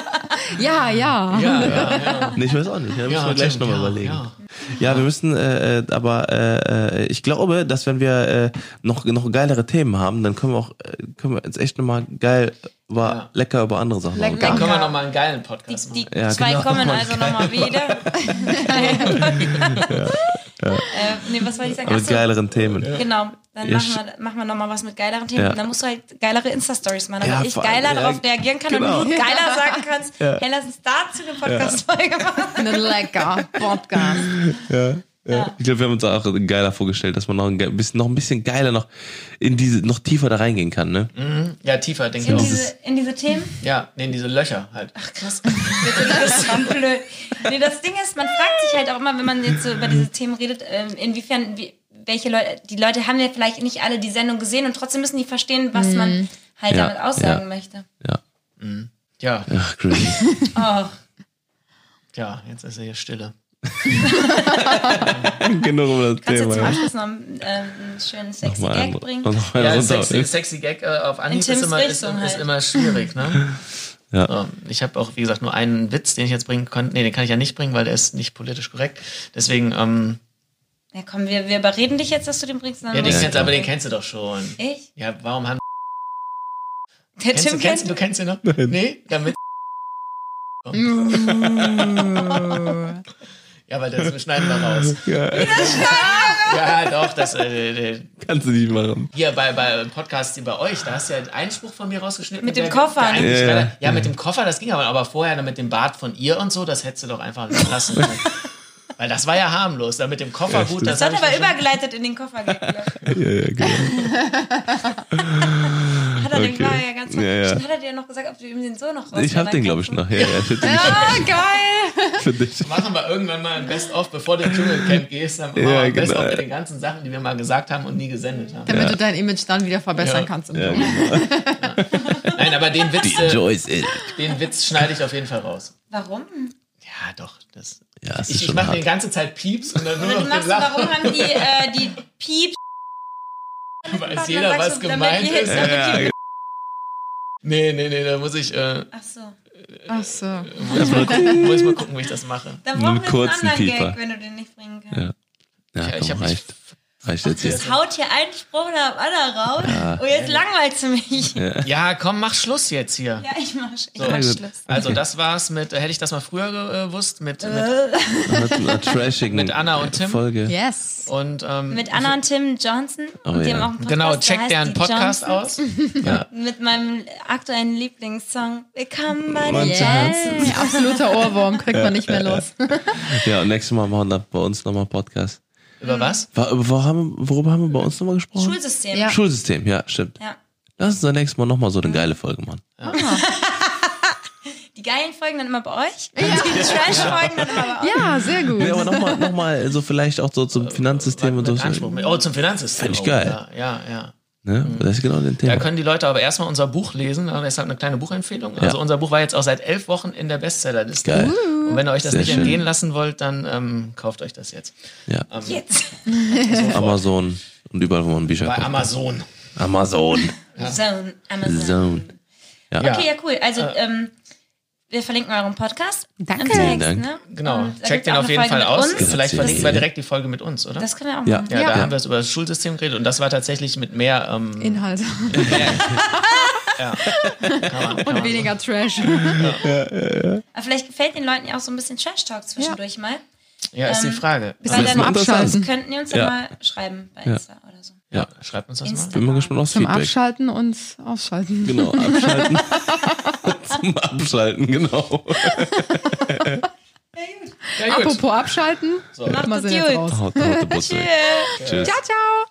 Speaker 4: ja, ja.
Speaker 2: Ja, ja, ja.
Speaker 3: Nee, ich weiß auch nicht. Da müssen
Speaker 2: Ja,
Speaker 3: wir gleich
Speaker 2: stimmt,
Speaker 3: nochmal
Speaker 2: ja,
Speaker 3: überlegen.
Speaker 2: ja.
Speaker 3: Ja, wir müssen, äh, äh, aber äh, äh, ich glaube, dass wenn wir äh, noch noch geilere Themen haben, dann können wir auch äh, können wir jetzt echt nochmal geil über
Speaker 2: Ja.
Speaker 3: lecker über andere Sachen
Speaker 4: Lecker.
Speaker 3: reden.
Speaker 2: Dann können wir
Speaker 1: Ja.
Speaker 2: noch mal einen geilen Podcast
Speaker 1: Die,
Speaker 2: machen.
Speaker 1: die
Speaker 3: Ja,
Speaker 1: zwei
Speaker 3: genau.
Speaker 1: kommen also nochmal wieder. Äh, nee, was wollte ich sagen?
Speaker 3: Mit geileren Themen.
Speaker 1: Genau, dann
Speaker 3: Ja,
Speaker 1: machen wir, machen wir nochmal was mit geileren Themen.
Speaker 3: Ja.
Speaker 1: Und dann musst du halt geilere Insta-Stories machen,
Speaker 3: Ja,
Speaker 1: damit ich
Speaker 3: vor allem,
Speaker 1: geiler
Speaker 3: ja,
Speaker 1: darauf reagieren kann
Speaker 3: genau.
Speaker 1: und du geiler sagen kannst, hey, lass uns dazu eine Podcast-Folge machen.
Speaker 4: Eine lecker Podcast.
Speaker 3: Ja. Ja. Ich glaube, wir haben uns auch geiler vorgestellt, dass man noch ein bisschen, noch ein bisschen geiler noch in diese, noch tiefer da reingehen kann, ne?
Speaker 2: Ja, tiefer, denke
Speaker 1: In
Speaker 2: ich auch.
Speaker 1: diese, in diese Themen?
Speaker 2: Ja, nee, in diese Löcher halt.
Speaker 1: Ach krass. Das ist blöd. Nee, das Ding ist, man fragt sich halt auch immer, wenn man jetzt so über diese Themen redet, ähm, inwiefern, wie, welche Leute, die Leute haben ja vielleicht nicht alle die Sendung gesehen und trotzdem müssen die verstehen, was man halt
Speaker 3: Ja,
Speaker 1: damit aussagen
Speaker 3: ja.
Speaker 1: möchte.
Speaker 3: Ja.
Speaker 2: Ja,
Speaker 3: Ach, crazy.
Speaker 1: Oh,
Speaker 2: ja, jetzt ist er hier Stille.
Speaker 3: Genug über das
Speaker 1: Kannst du
Speaker 3: Thema.
Speaker 1: zum
Speaker 3: ja.
Speaker 1: Abschluss noch einen, äh, einen schönen sexy Gag
Speaker 3: ein-
Speaker 1: bringen?
Speaker 2: Ja, sexy, sexy Gag äh, auf Anhieb ist immer, ist,
Speaker 1: Richtung
Speaker 2: ist
Speaker 1: halt.
Speaker 2: immer schwierig, ne?
Speaker 3: Ja.
Speaker 2: So, ich habe auch, wie gesagt, nur einen Witz, den ich jetzt bringen konnte. Nee, den kann ich ja nicht bringen, weil der ist nicht politisch korrekt. Deswegen, ähm,
Speaker 1: Ja, komm, wir, wir überreden dich jetzt, dass du den bringst. Dann
Speaker 2: ja, den kennst,
Speaker 1: du
Speaker 2: aber den kennst du doch schon.
Speaker 1: Ich?
Speaker 2: Ja, warum haben
Speaker 1: Der
Speaker 2: kennst du,
Speaker 1: Tim
Speaker 2: kennst,
Speaker 1: kennt
Speaker 2: du kennst ihn noch? Nee, damit. Ja, weil das schneiden wir raus.
Speaker 3: Ja,
Speaker 2: Ja, doch, das äh, äh,
Speaker 3: kannst du nicht machen.
Speaker 2: hier bei, bei Podcasts, die bei euch, da hast du ja einen Einspruch von mir rausgeschnitten.
Speaker 1: Mit dem
Speaker 2: der-
Speaker 1: Koffer,
Speaker 2: der
Speaker 1: ne?
Speaker 3: Ja, ja.
Speaker 2: ja, mit dem Koffer, das ging aber, aber vorher mit dem Bart von ihr und so, das hättest du doch einfach lassen können. Weil das war ja harmlos. Da mit dem Koffer
Speaker 3: Ja,
Speaker 2: gut, das
Speaker 1: Das hat aber übergeleitet in den Koffer.
Speaker 3: Ja, ja, genau.
Speaker 1: Hat er den
Speaker 3: Okay.
Speaker 1: war ja ganz
Speaker 3: Ja, ja.
Speaker 1: Hat er dir noch gesagt, ob du ihm den so noch raus
Speaker 3: Ich hab den, glaube ich, noch. Ja, ja, den
Speaker 4: Ah, geil.
Speaker 3: für dich.
Speaker 2: Machen wir irgendwann mal ein Best-of, bevor du ins Dschungelcamp gehst, dann machen wir
Speaker 3: Ja,
Speaker 2: ein Best-of
Speaker 3: genau.
Speaker 2: mit den ganzen Sachen, die wir mal gesagt haben und nie gesendet haben.
Speaker 4: Damit du dein Image dann wieder verbessern
Speaker 2: Ja.
Speaker 4: kannst. Im
Speaker 3: Ja, genau.
Speaker 2: Nein, aber den Witz, äh, den Witz schneide ich auf jeden Fall raus.
Speaker 1: Warum?
Speaker 2: Ja, doch. Das,
Speaker 3: Ja, es ist
Speaker 2: ich ich mache die ganze Zeit Pieps und dann nur
Speaker 1: Oder
Speaker 2: noch
Speaker 1: du machst,
Speaker 2: Lachen.
Speaker 1: warum haben die, äh, die Pieps?
Speaker 2: Weiß jeder, was
Speaker 1: du, damit
Speaker 2: gemeint ist.
Speaker 3: Ja, ja,
Speaker 2: Nee, nee, nee, da muss ich, äh,
Speaker 1: Ach so.
Speaker 4: Ach so.
Speaker 2: muss, ich mal gucken, muss ich mal gucken, wie ich das mache.
Speaker 1: Dann brauchen wir einen
Speaker 3: kurzen
Speaker 1: anderen
Speaker 3: Pieper.
Speaker 1: Gag, wenn du den nicht bringen kannst.
Speaker 3: Ja. Ja,
Speaker 2: Ja, ich
Speaker 3: komm,
Speaker 2: hab mich-
Speaker 3: Reicht jetzt hier.
Speaker 1: Es haut hier einen Spruch nach dem anderen raus. Und jetzt langweilst du mich. Ja,
Speaker 2: Ja, komm, mach Schluss jetzt hier.
Speaker 1: ich mach, ich
Speaker 2: So.
Speaker 1: mach. Schluss.
Speaker 2: Also das war's mit, äh, hätte ich das mal früher ge- gewusst, mit, mit
Speaker 3: Mit einer trashigen
Speaker 2: Mit Anna und Tim?
Speaker 3: Folge.
Speaker 4: Yes.
Speaker 2: und ähm,
Speaker 1: Mit Anna und Tim Johnson.
Speaker 3: Oh
Speaker 1: und die
Speaker 3: ja.
Speaker 1: haben auch einen Podcast,
Speaker 2: genau, check deren Podcast
Speaker 1: Johnsons.
Speaker 2: aus.
Speaker 1: Mit meinem aktuellen Lieblingssong Willkommen bei den. Johnson.
Speaker 4: Absoluter Ohrwurm, kriegt man nicht mehr los.
Speaker 3: Ja, und nächstes Mal machen wir bei uns nochmal Podcast.
Speaker 2: Über was?
Speaker 3: War, wo haben, worüber haben wir bei uns nochmal gesprochen?
Speaker 1: Schulsystem.
Speaker 4: Ja.
Speaker 3: Schulsystem, ja, stimmt.
Speaker 1: Ja.
Speaker 3: Lass uns dann nächstes Mal nochmal so eine geile Folge machen.
Speaker 1: Die geilen Folgen dann immer bei euch. Und die Trash-Folgen dann immer bei euch.
Speaker 4: Ja, sehr gut.
Speaker 3: Ja, aber nochmal, noch mal, so vielleicht auch so zum Finanzsystem und so.
Speaker 2: Anspruch. Oh, zum Finanzsystem.
Speaker 3: Fänd ich geil.
Speaker 2: Ja, ja, ja.
Speaker 3: Ne? Das ist genau den
Speaker 2: Da
Speaker 3: Thema.
Speaker 2: können die Leute aber erstmal unser Buch lesen. äh, Deshalb eine kleine Buchempfehlung. Also
Speaker 3: Ja.
Speaker 2: unser Buch war jetzt auch seit elf Wochen in der Bestsellerliste.
Speaker 3: Geil.
Speaker 2: Und wenn ihr euch das
Speaker 3: Sehr
Speaker 2: nicht
Speaker 3: schön.
Speaker 2: entgehen lassen wollt, dann ähm, kauft euch das jetzt.
Speaker 3: Ja.
Speaker 1: Jetzt.
Speaker 3: Amazon und überall, wo man Bücher
Speaker 2: Bei
Speaker 3: kauft.
Speaker 2: Amazon.
Speaker 3: Amazon.
Speaker 1: Zone, Amazon.
Speaker 3: Zone. Ja.
Speaker 2: Ja.
Speaker 1: Okay, ja, cool. Also, ähm, wir verlinken euren Podcast.
Speaker 4: Danke.
Speaker 1: Text,
Speaker 3: Vielen Dank.
Speaker 1: Ne?
Speaker 2: Genau.
Speaker 1: Und da
Speaker 2: Checkt den auf jeden
Speaker 1: Folge
Speaker 2: Fall aus.
Speaker 1: uns.
Speaker 2: Vielleicht
Speaker 3: Ja.
Speaker 2: verlinken wir direkt die Folge mit uns, oder?
Speaker 1: Das können wir auch
Speaker 3: Ja.
Speaker 1: machen.
Speaker 2: ja, da
Speaker 4: Ja.
Speaker 2: haben wir es über das Schulsystem geredet und das war tatsächlich mit mehr, ähm,
Speaker 4: Inhalt.
Speaker 2: ja. kann man, kann
Speaker 4: Und weniger Trash.
Speaker 1: Aber vielleicht gefällt den Leuten ja auch so ein bisschen Trash-Talk zwischendurch mal.
Speaker 2: So. Ja, ist die Frage.
Speaker 1: Weil dann
Speaker 4: abschalten.
Speaker 1: könnten die uns ja,
Speaker 3: Ja.
Speaker 1: mal schreiben bei
Speaker 3: Ja.
Speaker 1: Insta so.
Speaker 2: Ja, schreibt uns das mal.
Speaker 1: Insta.
Speaker 3: Bin mal gespannt aufs
Speaker 4: Zum
Speaker 3: Feedback.
Speaker 4: Abschalten und Ausschalten.
Speaker 3: Genau, abschalten. Zum Abschalten, genau.
Speaker 2: Ja, gut.
Speaker 4: Apropos Abschalten.
Speaker 2: So.
Speaker 4: Mal
Speaker 1: Macht
Speaker 4: sind
Speaker 1: es
Speaker 4: jetzt raus.
Speaker 3: Haut, haut. Tschüss.
Speaker 4: Ciao, ciao.